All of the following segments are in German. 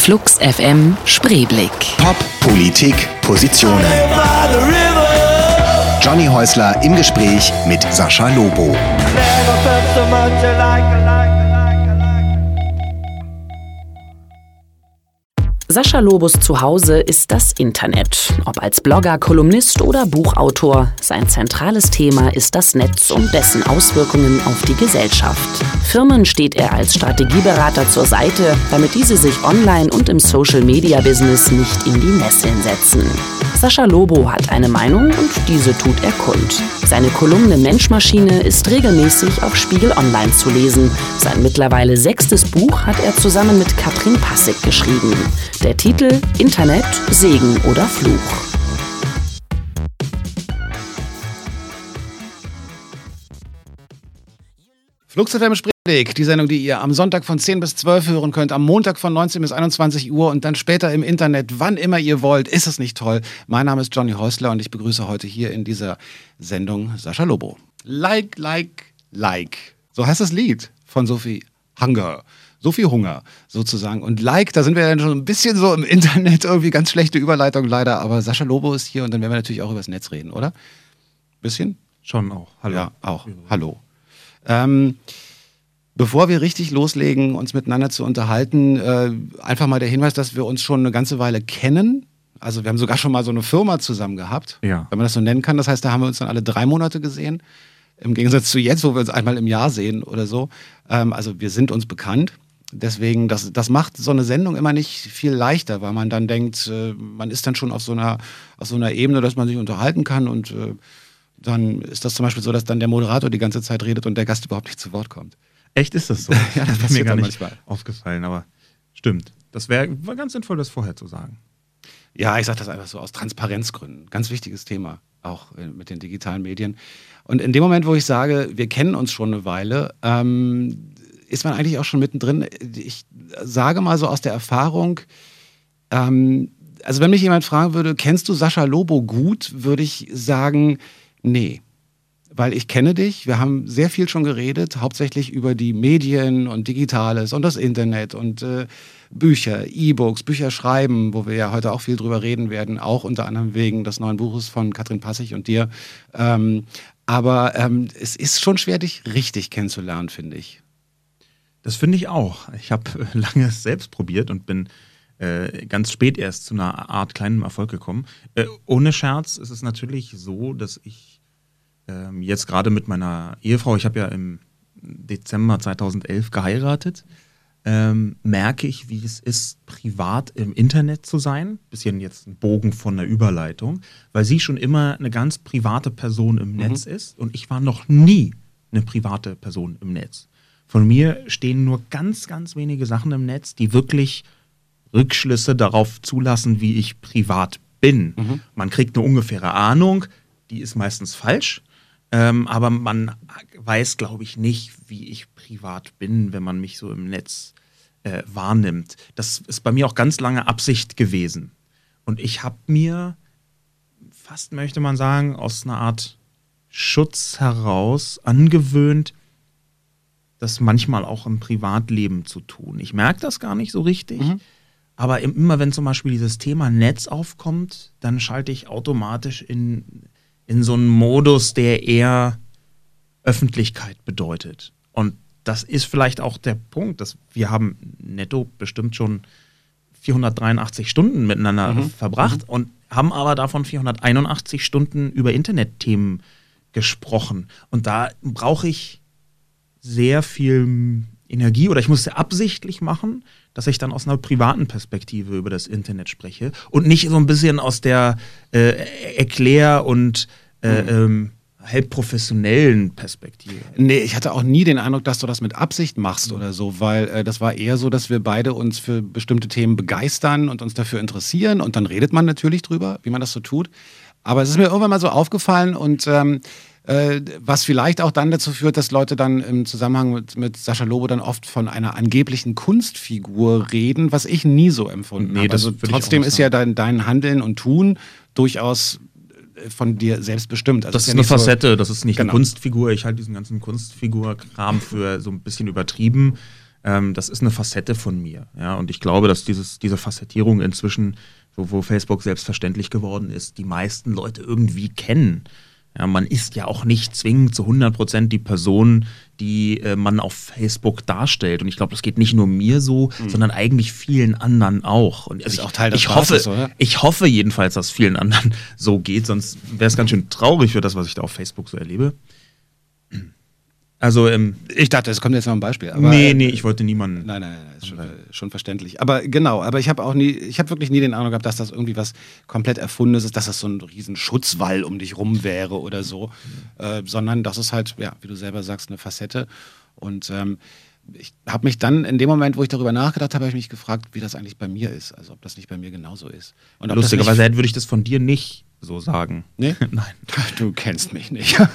Flux FM Spreeblick. Pop, Politik, Positionen. Johnny Häusler im Gespräch mit Sascha Lobo. Sascha Lobos Zuhause ist das Internet. Ob als Blogger, Kolumnist oder Buchautor, sein zentrales Thema ist das Netz und dessen Auswirkungen auf die Gesellschaft. Firmen steht er als Strategieberater zur Seite, damit diese sich online und im Social-Media-Business nicht in die Nesseln setzen. Sascha Lobo hat eine Meinung und diese tut er kund. Seine Kolumne Menschmaschine ist regelmäßig auf Spiegel Online zu lesen. Sein mittlerweile sechstes Buch hat er zusammen mit Katrin Passig geschrieben. Der Titel Internet, Segen oder Fluch. Flux FM die Sendung, die ihr am Sonntag von 10 bis 12 hören könnt, am Montag von 19 bis 21 Uhr und dann später im Internet, wann immer ihr wollt. Ist es nicht toll? Mein Name ist Johnny Häusler und ich begrüße heute hier in dieser Sendung Sascha Lobo. Like, like, like. So heißt das Lied von Sophie Hunger. Sophie Hunger sozusagen. Und Like, da sind wir dann schon ein bisschen so im Internet, irgendwie ganz schlechte Überleitung leider, aber Sascha Lobo ist hier und dann werden wir natürlich auch über das Netz reden, oder? Bisschen? Schon auch. Hallo. Ja, auch. Hallo. Ähm, bevor wir richtig loslegen, uns miteinander zu unterhalten, äh, einfach mal der Hinweis, dass wir uns schon eine ganze Weile kennen. Also wir haben sogar schon mal so eine Firma zusammen gehabt, ja. wenn man das so nennen kann. Das heißt, da haben wir uns dann alle drei Monate gesehen. Im Gegensatz zu jetzt, wo wir uns einmal im Jahr sehen oder so. Ähm, also wir sind uns bekannt. Deswegen, das, das macht so eine Sendung immer nicht viel leichter, weil man dann denkt, äh, man ist dann schon auf so einer, auf so einer Ebene, dass man sich unterhalten kann und äh, dann ist das zum Beispiel so, dass dann der Moderator die ganze Zeit redet und der Gast überhaupt nicht zu Wort kommt. Echt ist das so? ja, das, ist mir gar nicht manchmal. aufgefallen, aber stimmt. Das wäre ganz sinnvoll, das vorher zu sagen. Ja, ich sage das einfach so aus Transparenzgründen. Ganz wichtiges Thema, auch äh, mit den digitalen Medien. Und in dem Moment, wo ich sage, wir kennen uns schon eine Weile, ähm, ist man eigentlich auch schon mittendrin. Ich sage mal so aus der Erfahrung, ähm, also wenn mich jemand fragen würde, kennst du Sascha Lobo gut, würde ich sagen, Nee, weil ich kenne dich. Wir haben sehr viel schon geredet, hauptsächlich über die Medien und Digitales und das Internet und äh, Bücher, E-Books, Bücher schreiben, wo wir ja heute auch viel drüber reden werden, auch unter anderem wegen des neuen Buches von Katrin Passig und dir. Ähm, aber ähm, es ist schon schwer, dich richtig kennenzulernen, finde ich. Das finde ich auch. Ich habe lange selbst probiert und bin äh, ganz spät erst zu einer Art kleinen Erfolg gekommen. Äh, ohne Scherz ist es natürlich so, dass ich ähm, jetzt gerade mit meiner Ehefrau, ich habe ja im Dezember 2011 geheiratet, ähm, merke ich, wie es ist, privat im Internet zu sein. Bisschen jetzt ein Bogen von der Überleitung, weil sie schon immer eine ganz private Person im mhm. Netz ist und ich war noch nie eine private Person im Netz. Von mir stehen nur ganz, ganz wenige Sachen im Netz, die wirklich Rückschlüsse darauf zulassen, wie ich privat bin. Mhm. Man kriegt eine ungefähre Ahnung, die ist meistens falsch, ähm, aber man weiß, glaube ich, nicht, wie ich privat bin, wenn man mich so im Netz äh, wahrnimmt. Das ist bei mir auch ganz lange Absicht gewesen. Und ich habe mir fast, möchte man sagen, aus einer Art Schutz heraus angewöhnt, das manchmal auch im Privatleben zu tun. Ich merke das gar nicht so richtig. Mhm. Aber immer wenn zum Beispiel dieses Thema Netz aufkommt, dann schalte ich automatisch in, in so einen Modus, der eher Öffentlichkeit bedeutet. Und das ist vielleicht auch der Punkt, dass wir haben netto bestimmt schon 483 Stunden miteinander mhm. verbracht mhm. und haben aber davon 481 Stunden über Internetthemen gesprochen. Und da brauche ich sehr viel Energie oder ich muss es absichtlich machen, dass ich dann aus einer privaten Perspektive über das Internet spreche und nicht so ein bisschen aus der äh, Erklär- und äh, mhm. ähm, halb professionellen Perspektive. Nee, ich hatte auch nie den Eindruck, dass du das mit Absicht machst mhm. oder so, weil äh, das war eher so, dass wir beide uns für bestimmte Themen begeistern und uns dafür interessieren und dann redet man natürlich drüber, wie man das so tut. Aber es ist mir irgendwann mal so aufgefallen und ähm, äh, was vielleicht auch dann dazu führt, dass Leute dann im Zusammenhang mit, mit Sascha Lobo dann oft von einer angeblichen Kunstfigur reden, was ich nie so empfunden nee, habe. Also trotzdem ist ja dein, dein Handeln und Tun durchaus von dir selbst bestimmt. Also das ist, ja eine Facette, so, das ist nicht genau. eine Kunstfigur. Ich halte diesen ganzen Kunstfigur-Kram für so ein bisschen übertrieben. Ähm, das ist eine Facette von mir. Ja? Und ich glaube, dass dieses, diese Facettierung inzwischen, wo, wo Facebook selbstverständlich geworden ist, die meisten Leute irgendwie kennen. Ja, man ist ja auch nicht zwingend zu 100% die Person, die äh, man auf Facebook darstellt. Und ich glaube, das geht nicht nur mir so, mhm. sondern eigentlich vielen anderen auch. Und ist ich, auch Teil des ich Spaßes, hoffe, oder? Ich hoffe jedenfalls, dass vielen anderen so geht, sonst wäre es ganz schön traurig für das, was ich da auf Facebook so erlebe. Also, ähm, ich dachte, es kommt jetzt noch ein Beispiel. Aber, nee, nee, ich wollte niemanden. Nein, nein, nein, ist schon, schon verständlich. Aber genau, aber ich habe auch nie, ich habe wirklich nie den Eindruck gehabt, dass das irgendwie was komplett Erfundenes ist, dass das so ein riesen Schutzwall um dich rum wäre oder so, mhm. äh, sondern das ist halt, ja, wie du selber sagst, eine Facette. Und ähm, ich habe mich dann, in dem Moment, wo ich darüber nachgedacht habe, habe ich mich gefragt, wie das eigentlich bei mir ist. Also ob das nicht bei mir genauso ist. Und Lustigerweise würde ich das von dir nicht so sagen. Nee? Nein. Du kennst mich nicht.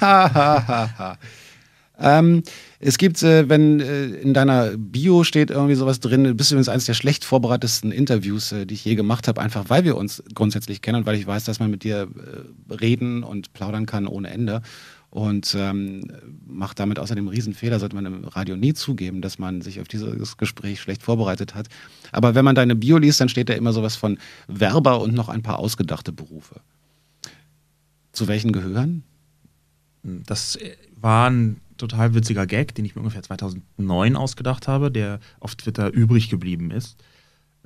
Ähm, es gibt, äh, wenn äh, in deiner Bio steht irgendwie sowas drin, du bist übrigens eines der schlecht vorbereitetsten Interviews, äh, die ich je gemacht habe, einfach weil wir uns grundsätzlich kennen und weil ich weiß, dass man mit dir äh, reden und plaudern kann ohne Ende. Und ähm, macht damit außerdem einen Riesenfehler, sollte man im Radio nie zugeben, dass man sich auf dieses Gespräch schlecht vorbereitet hat. Aber wenn man deine Bio liest, dann steht da immer sowas von Werber und noch ein paar ausgedachte Berufe. Zu welchen gehören? Das waren total witziger Gag, den ich mir ungefähr 2009 ausgedacht habe, der auf Twitter übrig geblieben ist.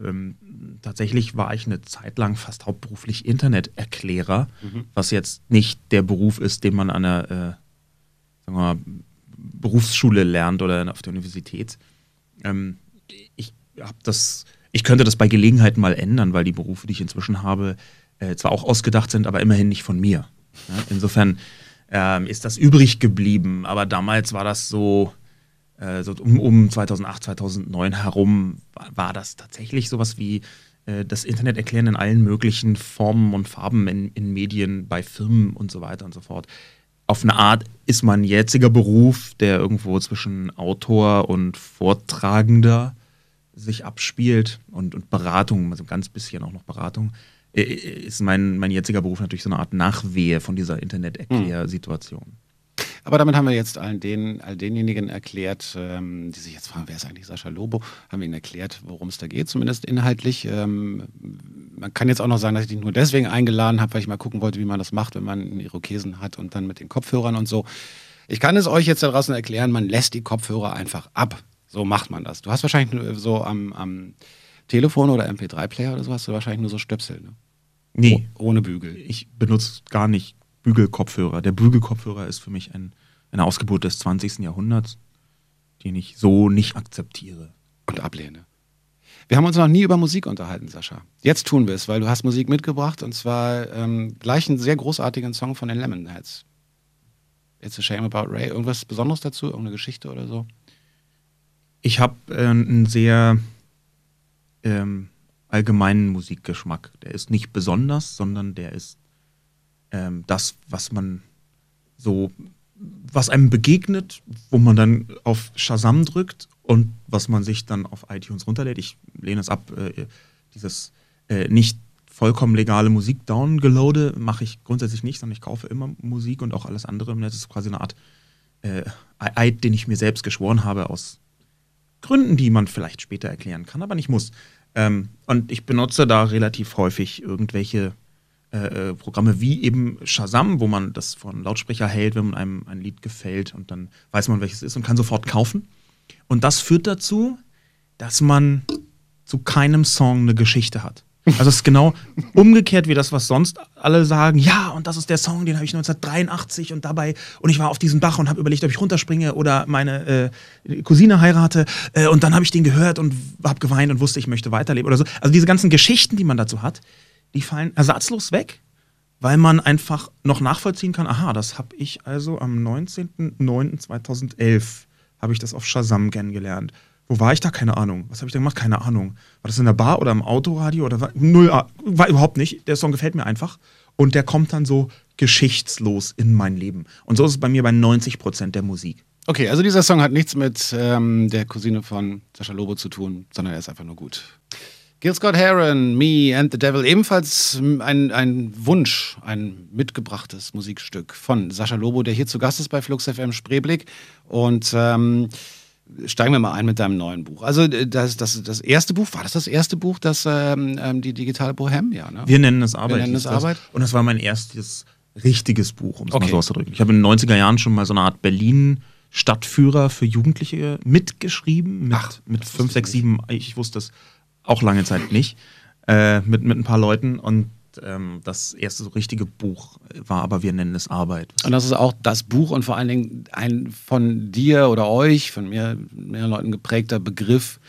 Ähm, tatsächlich war ich eine Zeit lang fast hauptberuflich Interneterklärer, mhm. was jetzt nicht der Beruf ist, den man an der äh, sagen wir mal, Berufsschule lernt oder auf der Universität. Ähm, ich habe das, ich könnte das bei Gelegenheit mal ändern, weil die Berufe, die ich inzwischen habe, äh, zwar auch ausgedacht sind, aber immerhin nicht von mir. Ja, insofern ähm, ist das übrig geblieben. Aber damals war das so, äh, so um, um 2008, 2009 herum, war, war das tatsächlich sowas wie äh, das Internet erklären in allen möglichen Formen und Farben in, in Medien, bei Firmen und so weiter und so fort. Auf eine Art ist mein jetziger Beruf, der irgendwo zwischen Autor und Vortragender sich abspielt und, und Beratung, also ganz bisschen auch noch Beratung, ist mein, mein jetziger Beruf natürlich so eine Art Nachwehe von dieser Internet-Erklärsituation. Aber damit haben wir jetzt all, den, all denjenigen erklärt, ähm, die sich jetzt fragen, wer ist eigentlich Sascha Lobo? Haben wir ihnen erklärt, worum es da geht, zumindest inhaltlich. Ähm, man kann jetzt auch noch sagen, dass ich dich nur deswegen eingeladen habe, weil ich mal gucken wollte, wie man das macht, wenn man einen Irokesen hat und dann mit den Kopfhörern und so. Ich kann es euch jetzt da draußen erklären, man lässt die Kopfhörer einfach ab. So macht man das. Du hast wahrscheinlich so am, am Telefon oder MP3-Player oder so hast du wahrscheinlich nur so Stöpsel, ne? Nee. Oh, ohne Bügel. Ich benutze gar nicht Bügelkopfhörer. Der Bügelkopfhörer ist für mich ein, eine Ausgeburt des 20. Jahrhunderts, den ich so nicht akzeptiere. Und ablehne. Wir haben uns noch nie über Musik unterhalten, Sascha. Jetzt tun wir es, weil du hast Musik mitgebracht und zwar ähm, gleich einen sehr großartigen Song von den Lemonheads. It's a Shame About Ray. Irgendwas Besonderes dazu? Irgendeine Geschichte oder so? Ich habe äh, einen sehr ähm, allgemeinen Musikgeschmack. Der ist nicht besonders, sondern der ist ähm, das, was man so, was einem begegnet, wo man dann auf Shazam drückt und was man sich dann auf iTunes runterlädt. Ich lehne es ab, äh, dieses äh, nicht vollkommen legale Musik downgelode mache ich grundsätzlich nicht, sondern ich kaufe immer Musik und auch alles andere im Netz. Das ist quasi eine Art äh, Eid, den ich mir selbst geschworen habe aus Gründen, die man vielleicht später erklären kann, aber nicht muss. Ähm, und ich benutze da relativ häufig irgendwelche äh, äh, Programme wie eben Shazam, wo man das von Lautsprecher hält, wenn man einem ein Lied gefällt und dann weiß man, welches es ist und kann sofort kaufen. Und das führt dazu, dass man zu keinem Song eine Geschichte hat. Also es ist genau umgekehrt wie das, was sonst alle sagen. Ja, und das ist der Song, den habe ich 1983 und dabei und ich war auf diesem Bach und habe überlegt, ob ich runterspringe oder meine äh, Cousine heirate äh, und dann habe ich den gehört und habe geweint und wusste, ich möchte weiterleben oder so. Also diese ganzen Geschichten, die man dazu hat, die fallen ersatzlos weg, weil man einfach noch nachvollziehen kann. Aha, das habe ich also am 19.09.2011 habe ich das auf Shazam kennengelernt. Wo war ich da? Keine Ahnung. Was habe ich da gemacht? Keine Ahnung. War das in der Bar oder im Autoradio oder war, null? War überhaupt nicht. Der Song gefällt mir einfach. Und der kommt dann so geschichtslos in mein Leben. Und so ist es bei mir bei 90 Prozent der Musik. Okay, also dieser Song hat nichts mit ähm, der Cousine von Sascha Lobo zu tun, sondern er ist einfach nur gut. Gil Scott Heron, Me and the Devil, ebenfalls ein, ein Wunsch, ein mitgebrachtes Musikstück von Sascha Lobo, der hier zu Gast ist bei Flux FM Spreeblick. Und ähm, steigen wir mal ein mit deinem neuen Buch. Also äh, das, das, das erste Buch, war das das erste Buch, das ähm, ähm die digitale Bohem? Ja, ne? Wir nennen es Arbeit. Wir nennen es Arbeit. Und das war mein erstes richtiges Buch, um es okay. mal so auszudrücken. Ich habe in den 90er Jahren schon mal so eine Art Berlin Stadtführer für Jugendliche mitgeschrieben. Mit, Ach, mit fünf, sechs, sieben, ich wusste es auch lange Zeit nicht, äh, mit, mit ein paar Leuten. Und ähm, das erste so richtige Buch war, aber wir nennen es Arbeit. Und das ist auch das Buch und vor allen Dingen ein von dir oder euch, von mir, mehreren Leuten geprägter Begriff,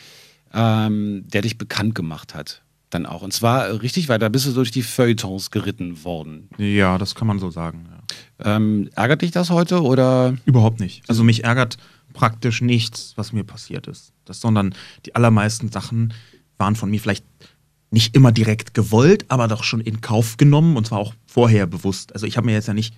ähm, der dich bekannt gemacht hat dann auch. Und zwar richtig, weil da bist du durch die Feuilletons geritten worden. Ja, das kann man so sagen. Ja. Ähm, ärgert dich das heute oder? Überhaupt nicht. Also mich ärgert praktisch nichts, was mir passiert ist. Das, sondern die allermeisten Sachen waren von mir vielleicht nicht immer direkt gewollt, aber doch schon in Kauf genommen und zwar auch vorher bewusst. Also ich habe mir jetzt ja nicht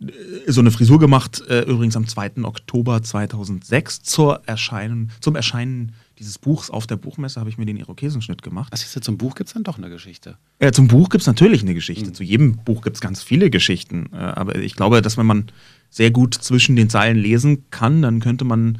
äh, so eine Frisur gemacht, äh, übrigens am 2. Oktober 2006 zur Erscheinen, zum Erscheinen dieses Buchs auf der Buchmesse habe ich mir den Irokesenschnitt gemacht. Was ist zum Buch gibt es dann doch eine Geschichte? Ja, zum Buch gibt es natürlich eine Geschichte. Mhm. Zu jedem Buch gibt es ganz viele Geschichten. Äh, aber ich glaube, dass wenn man sehr gut zwischen den Zeilen lesen kann, dann könnte man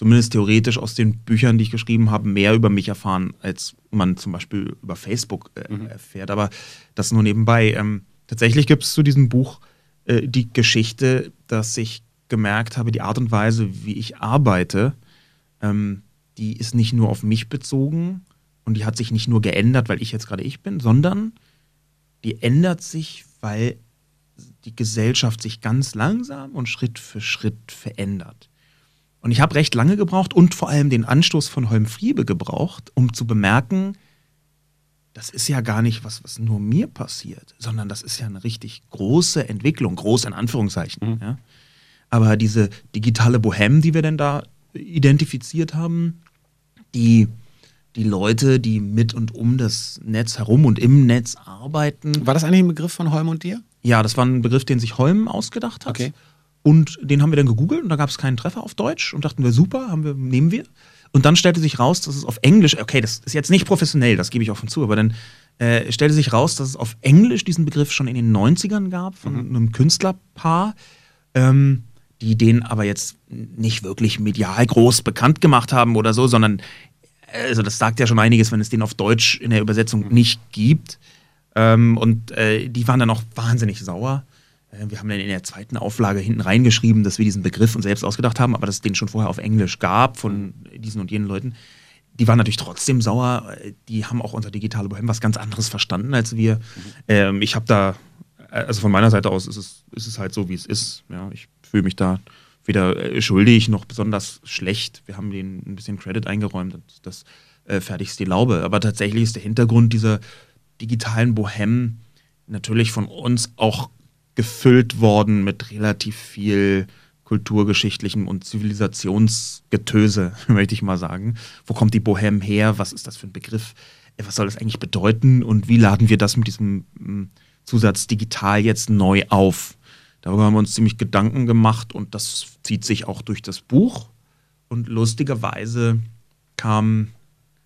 zumindest theoretisch aus den Büchern, die ich geschrieben habe, mehr über mich erfahren, als man zum Beispiel über Facebook äh, mhm. erfährt. Aber das nur nebenbei. Ähm, tatsächlich gibt es zu diesem Buch äh, die Geschichte, dass ich gemerkt habe, die Art und Weise, wie ich arbeite, ähm, die ist nicht nur auf mich bezogen und die hat sich nicht nur geändert, weil ich jetzt gerade ich bin, sondern die ändert sich, weil die Gesellschaft sich ganz langsam und Schritt für Schritt verändert. Und ich habe recht lange gebraucht und vor allem den Anstoß von Holm Friebe gebraucht, um zu bemerken, das ist ja gar nicht was, was nur mir passiert, sondern das ist ja eine richtig große Entwicklung, groß in Anführungszeichen. Mhm. Ja. Aber diese digitale Bohem, die wir denn da identifiziert haben, die, die Leute, die mit und um das Netz herum und im Netz arbeiten. War das eigentlich ein Begriff von Holm und dir? Ja, das war ein Begriff, den sich Holm ausgedacht hat. Okay. Und den haben wir dann gegoogelt und da gab es keinen Treffer auf Deutsch und dachten wir, super, haben wir, nehmen wir. Und dann stellte sich raus, dass es auf Englisch, okay, das ist jetzt nicht professionell, das gebe ich offen zu, aber dann äh, stellte sich raus, dass es auf Englisch diesen Begriff schon in den 90ern gab von mhm. einem Künstlerpaar. Ähm, die den aber jetzt nicht wirklich medial groß bekannt gemacht haben oder so, sondern also das sagt ja schon einiges, wenn es den auf Deutsch in der Übersetzung mhm. nicht gibt. Ähm, und äh, die waren dann auch wahnsinnig sauer. Äh, wir haben dann in der zweiten Auflage hinten reingeschrieben, dass wir diesen Begriff uns selbst ausgedacht haben, aber dass es den schon vorher auf Englisch gab von diesen und jenen Leuten. Die waren natürlich trotzdem sauer. Die haben auch unser digitale Bohem was ganz anderes verstanden als wir. Mhm. Ähm, ich habe da, also von meiner Seite aus ist es, ist es halt so, wie es ist. Ja, ich fühle mich da weder äh, schuldig noch besonders schlecht. Wir haben denen ein bisschen Credit eingeräumt und das äh, fertigst die Laube. Aber tatsächlich ist der Hintergrund dieser digitalen Bohem natürlich von uns auch gefüllt worden mit relativ viel kulturgeschichtlichem und Zivilisationsgetöse, möchte ich mal sagen. Wo kommt die Bohem her? Was ist das für ein Begriff? Äh, was soll das eigentlich bedeuten? Und wie laden wir das mit diesem mm, Zusatz digital jetzt neu auf? Darüber haben wir uns ziemlich Gedanken gemacht und das zieht sich auch durch das Buch. Und lustigerweise kam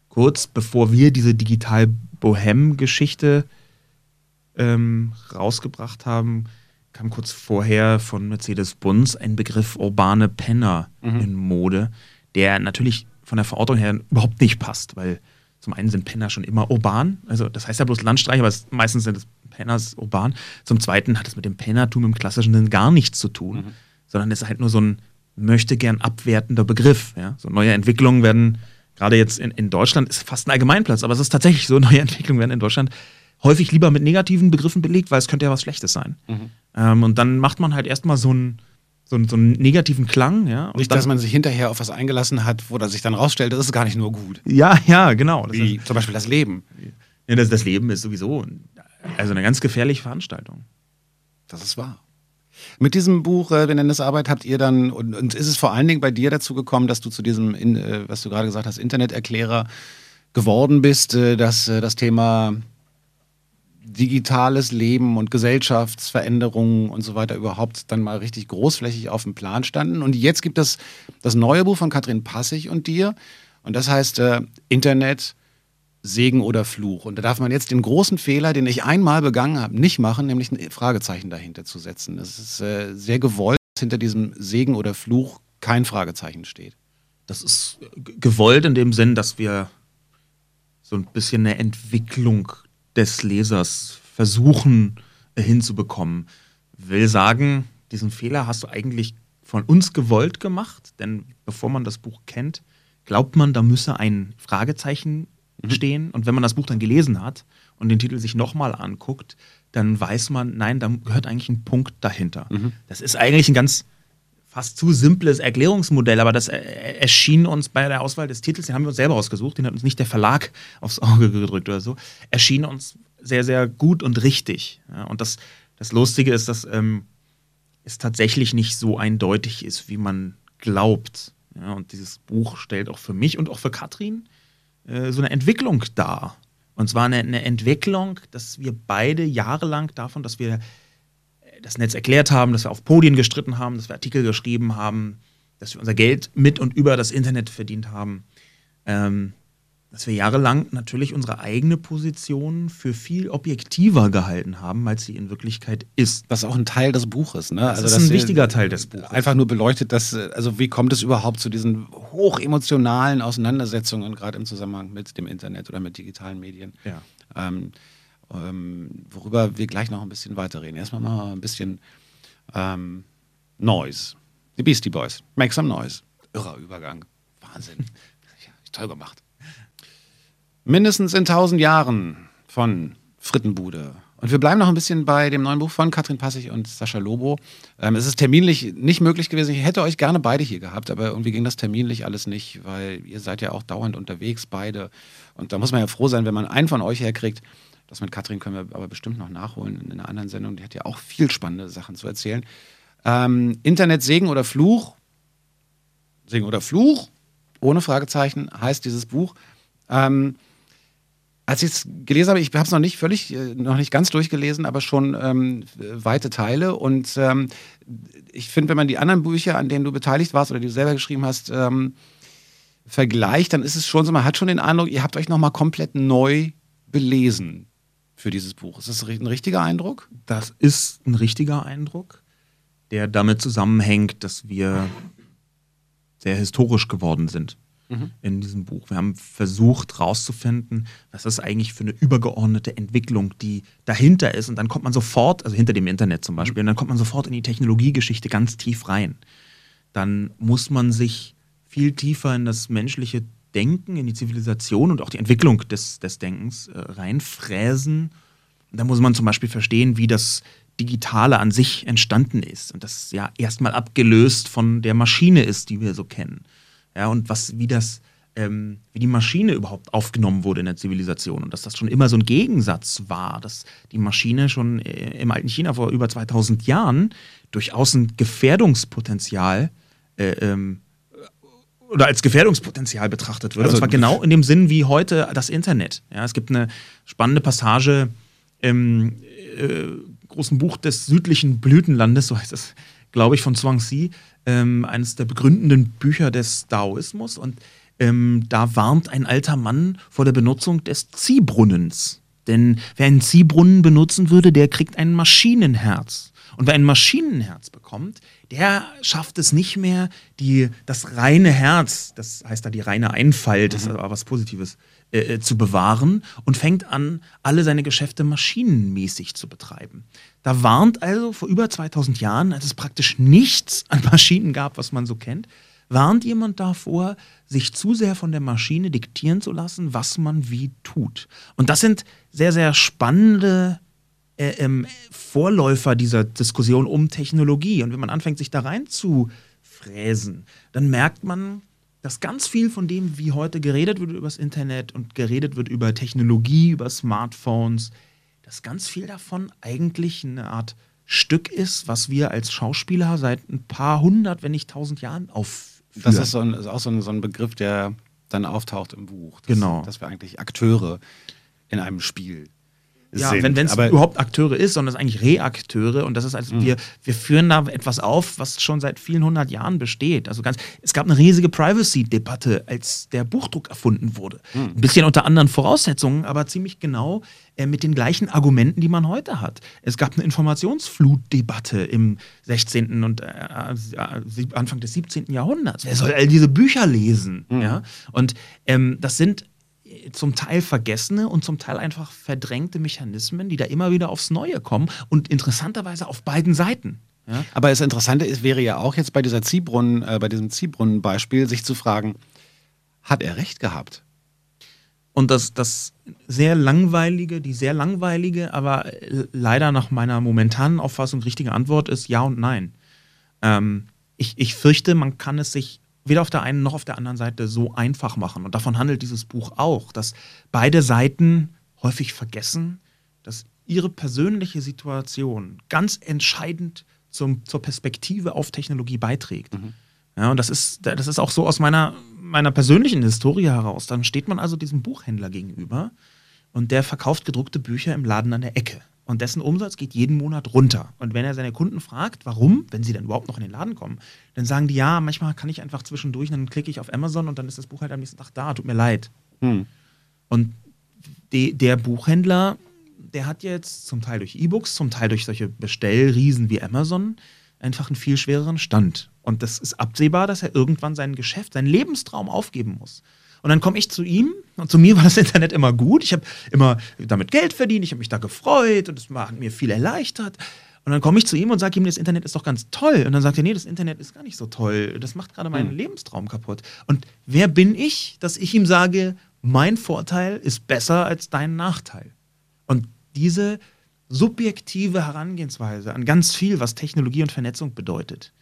kurz bevor wir diese Digital-Bohem-Geschichte ähm, rausgebracht haben, kam kurz vorher von Mercedes-Benz ein Begriff urbane Penner mhm. in Mode, der natürlich von der Verortung her überhaupt nicht passt, weil zum einen sind Penner schon immer urban, also das heißt ja bloß Landstreich, aber es, meistens sind es Penners urban. Zum Zweiten hat es mit dem Pennertum im klassischen Sinn gar nichts zu tun, mhm. sondern es ist halt nur so ein möchte gern abwertender Begriff. Ja? So neue Entwicklungen werden, gerade jetzt in, in Deutschland, ist fast ein Allgemeinplatz, aber es ist tatsächlich so, neue Entwicklungen werden in Deutschland häufig lieber mit negativen Begriffen belegt, weil es könnte ja was Schlechtes sein. Mhm. Ähm, und dann macht man halt erstmal so einen so, so einen negativen Klang. Ja? Nicht, dann, dass man sich hinterher auf was eingelassen hat, wo das sich dann rausstellt, das ist gar nicht nur gut. Ja, ja, genau. Wie ist, zum Beispiel das Leben. Ja, das, das Leben ist sowieso also eine ganz gefährliche Veranstaltung. Das ist wahr. Mit diesem Buch, äh, wir nennen es Arbeit, habt ihr dann, und, und, ist es vor allen Dingen bei dir dazu gekommen, dass du zu diesem, in, äh, was du gerade gesagt hast, Interneterklärer geworden bist, äh, dass äh, das Thema digitales Leben und Gesellschaftsveränderungen und so weiter überhaupt dann mal richtig großflächig auf dem Plan standen. Und jetzt gibt es das neue Buch von Katrin Passig und dir. Und das heißt äh, Internet, Segen oder Fluch. Und da darf man jetzt den großen Fehler, den ich einmal begangen habe, nicht machen, nämlich ein Fragezeichen dahinter zu setzen. Es ist äh, sehr gewollt, dass hinter diesem Segen oder Fluch kein Fragezeichen steht. das ist gewollt in dem Sinn, dass wir so ein bisschen eine Entwicklung des Lesers versuchen äh, hinzubekommen. Will sagen, diesen Fehler hast du eigentlich von uns gewollt gemacht, denn bevor man das Buch kennt, glaubt man, da müsse ein Fragezeichen mhm. stehen. Und wenn man das Buch dann gelesen hat und den Titel sich nochmal anguckt, dann weiß man, nein, da gehört eigentlich ein Punkt dahinter. Mhm. Das ist eigentlich ein ganz fast zu simples Erklärungsmodell, aber das erschien uns bei der Auswahl des Titels, den haben wir uns selber ausgesucht, den hat uns nicht der Verlag aufs Auge gedrückt oder so, erschien uns sehr, sehr gut und richtig. Ja, und das, das Lustige ist, dass ähm, es tatsächlich nicht so eindeutig ist, wie man glaubt. Ja, und dieses Buch stellt auch für mich und auch für Katrin äh, so eine Entwicklung dar. Und zwar eine, eine Entwicklung, dass wir beide jahrelang davon, dass wir das Netz erklärt haben, dass wir auf Podien gestritten haben, dass wir Artikel geschrieben haben, dass wir unser Geld mit und über das Internet verdient haben, ähm, dass wir jahrelang natürlich unsere eigene Position für viel objektiver gehalten haben, als sie in Wirklichkeit ist. Was auch ein Teil des Buches, ne? Das also ist ein wichtiger Teil des Buches. Einfach nur beleuchtet, dass, also wie kommt es überhaupt zu diesen hochemotionalen Auseinandersetzungen, gerade im Zusammenhang mit dem Internet oder mit digitalen Medien? Ja. Ähm, ähm, worüber wir gleich noch ein bisschen weiterreden. Erstmal mal ein bisschen ähm, Noise. Die Beastie Boys. Make some noise. Irrer Übergang. Wahnsinn. ja, toll gemacht. Mindestens in tausend Jahren von Frittenbude. Und wir bleiben noch ein bisschen bei dem neuen Buch von Katrin Passig und Sascha Lobo. Ähm, es ist terminlich nicht möglich gewesen. Ich hätte euch gerne beide hier gehabt, aber irgendwie ging das terminlich alles nicht, weil ihr seid ja auch dauernd unterwegs, beide. Und da muss man ja froh sein, wenn man einen von euch herkriegt. Das mit Katrin können wir aber bestimmt noch nachholen in einer anderen Sendung. Die hat ja auch viel spannende Sachen zu erzählen. Ähm, Internet Segen oder Fluch? Segen oder Fluch? Ohne Fragezeichen heißt dieses Buch. Ähm, als ich es gelesen habe, ich habe es noch nicht völlig, äh, noch nicht ganz durchgelesen, aber schon ähm, weite Teile. Und ähm, ich finde, wenn man die anderen Bücher, an denen du beteiligt warst oder die du selber geschrieben hast, ähm, vergleicht, dann ist es schon so, man hat schon den Eindruck, ihr habt euch nochmal komplett neu belesen für dieses Buch. Ist das ein richtiger Eindruck? Das ist ein richtiger Eindruck, der damit zusammenhängt, dass wir sehr historisch geworden sind mhm. in diesem Buch. Wir haben versucht herauszufinden, was ist eigentlich für eine übergeordnete Entwicklung, die dahinter ist. Und dann kommt man sofort, also hinter dem Internet zum Beispiel, mhm. und dann kommt man sofort in die Technologiegeschichte ganz tief rein. Dann muss man sich viel tiefer in das menschliche Denken, in die Zivilisation und auch die Entwicklung des, des Denkens äh, reinfräsen. Da muss man zum Beispiel verstehen, wie das Digitale an sich entstanden ist und das ja erstmal abgelöst von der Maschine ist, die wir so kennen. Ja, und was, wie das, ähm, wie die Maschine überhaupt aufgenommen wurde in der Zivilisation und dass das schon immer so ein Gegensatz war, dass die Maschine schon äh, im alten China vor über 2000 Jahren durchaus ein Gefährdungspotenzial äh, ähm, oder als Gefährdungspotenzial betrachtet wird. Also, und zwar genau in dem Sinn wie heute das Internet. Ja, es gibt eine spannende Passage im äh, großen Buch des südlichen Blütenlandes, so heißt es, glaube ich, von Zhuangzi, ähm, eines der begründenden Bücher des Daoismus. Und ähm, da warnt ein alter Mann vor der Benutzung des Ziehbrunnens. Denn wer einen Ziehbrunnen benutzen würde, der kriegt ein Maschinenherz. Und wer ein Maschinenherz bekommt, der schafft es nicht mehr, die, das reine Herz, das heißt da die reine Einfalt, das ist mhm. aber was Positives, äh, äh, zu bewahren und fängt an, alle seine Geschäfte maschinenmäßig zu betreiben. Da warnt also vor über 2000 Jahren, als es praktisch nichts an Maschinen gab, was man so kennt, warnt jemand davor, sich zu sehr von der Maschine diktieren zu lassen, was man wie tut. Und das sind sehr, sehr spannende äh, ähm, Vorläufer dieser Diskussion um Technologie. Und wenn man anfängt, sich da rein zu fräsen, dann merkt man, dass ganz viel von dem, wie heute geredet wird über das Internet und geredet wird über Technologie, über Smartphones, dass ganz viel davon eigentlich eine Art Stück ist, was wir als Schauspieler seit ein paar hundert, wenn nicht tausend Jahren aufführen. Das ist, so ein, ist auch so ein, so ein, Begriff, der dann auftaucht im Buch. Dass, genau. Dass wir eigentlich Akteure in einem Spiel ja, sind. wenn es überhaupt Akteure ist, sondern es eigentlich Reakteure und das ist also, wir, wir führen da etwas auf, was schon seit vielen hundert Jahren besteht. Also ganz, es gab eine riesige Privacy-Debatte, als der Buchdruck erfunden wurde. Ein bisschen unter anderen Voraussetzungen, aber ziemlich genau äh, mit den gleichen Argumenten, die man heute hat. Es gab eine Informationsflutdebatte im 16. und äh, äh, Anfang des 17. Jahrhunderts. Wer soll all diese Bücher lesen? Ja? Und ähm, das sind zum Teil vergessene und zum Teil einfach verdrängte Mechanismen, die da immer wieder aufs Neue kommen und interessanterweise auf beiden Seiten. Ja? Aber das Interessante ist, wäre ja auch jetzt bei dieser Ziehbrunnen, äh, bei diesem Ziehbrunnen-Beispiel, sich zu fragen, hat er recht gehabt? Und das, das sehr langweilige, die sehr langweilige, aber äh, leider nach meiner momentanen Auffassung richtige Antwort ist ja und nein. Ähm, ich, ich fürchte, man kann es sich weder auf der einen noch auf der anderen Seite so einfach machen. Und davon handelt dieses Buch auch, dass beide Seiten häufig vergessen, dass ihre persönliche Situation ganz entscheidend zum, zur Perspektive auf Technologie beiträgt. Ja, und das ist, das ist auch so aus meiner, meiner persönlichen Historie heraus. Dann steht man also diesem Buchhändler gegenüber und der verkauft gedruckte Bücher im Laden an der Ecke. Und dessen Umsatz geht jeden Monat runter. Und wenn er seine Kunden fragt, warum, wenn sie denn überhaupt noch in den Laden kommen, dann sagen die, ja, manchmal kann ich einfach zwischendurch, dann klicke ich auf Amazon und dann ist das Buch halt am nächsten Tag da, tut mir leid. Hm. Und de, der Buchhändler, der hat jetzt zum Teil durch E-Books, zum Teil durch solche Bestellriesen wie Amazon einfach einen viel schwereren Stand. Und das ist absehbar, dass er irgendwann sein Geschäft, seinen Lebenstraum aufgeben muss. Und dann komme ich zu ihm und zu mir war das Internet immer gut. Ich habe immer damit Geld verdient, ich habe mich da gefreut und es hat mir viel erleichtert. Und dann komme ich zu ihm und sage ihm, das Internet ist doch ganz toll. Und dann sagt er, nee, das Internet ist gar nicht so toll. Das macht gerade meinen Lebenstraum kaputt. Und wer bin ich, dass ich ihm sage, mein Vorteil ist besser als dein Nachteil? Und diese subjektive Herangehensweise an ganz viel, was Technologie und Vernetzung bedeutet,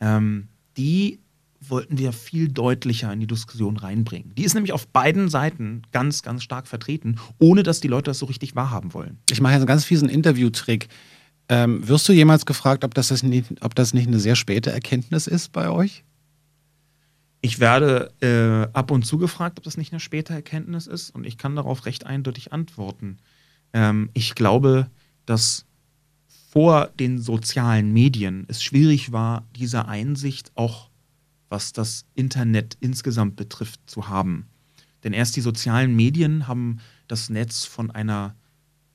ähm, die wollten wir viel deutlicher in die Diskussion reinbringen. Die ist nämlich auf beiden Seiten ganz, ganz stark vertreten, ohne dass die Leute das so richtig wahrhaben wollen. Ich mache jetzt einen ganz fiesen Interviewtrick. Ähm, wirst du jemals gefragt, ob das, das nicht, ob das nicht eine sehr späte Erkenntnis ist bei euch? Ich werde äh, ab und zu gefragt, ob das nicht eine späte Erkenntnis ist und ich kann darauf recht eindeutig antworten. Ähm, ich glaube, dass vor den sozialen Medien es schwierig war, diese Einsicht auch was das Internet insgesamt betrifft, zu haben. Denn erst die sozialen Medien haben das Netz von einer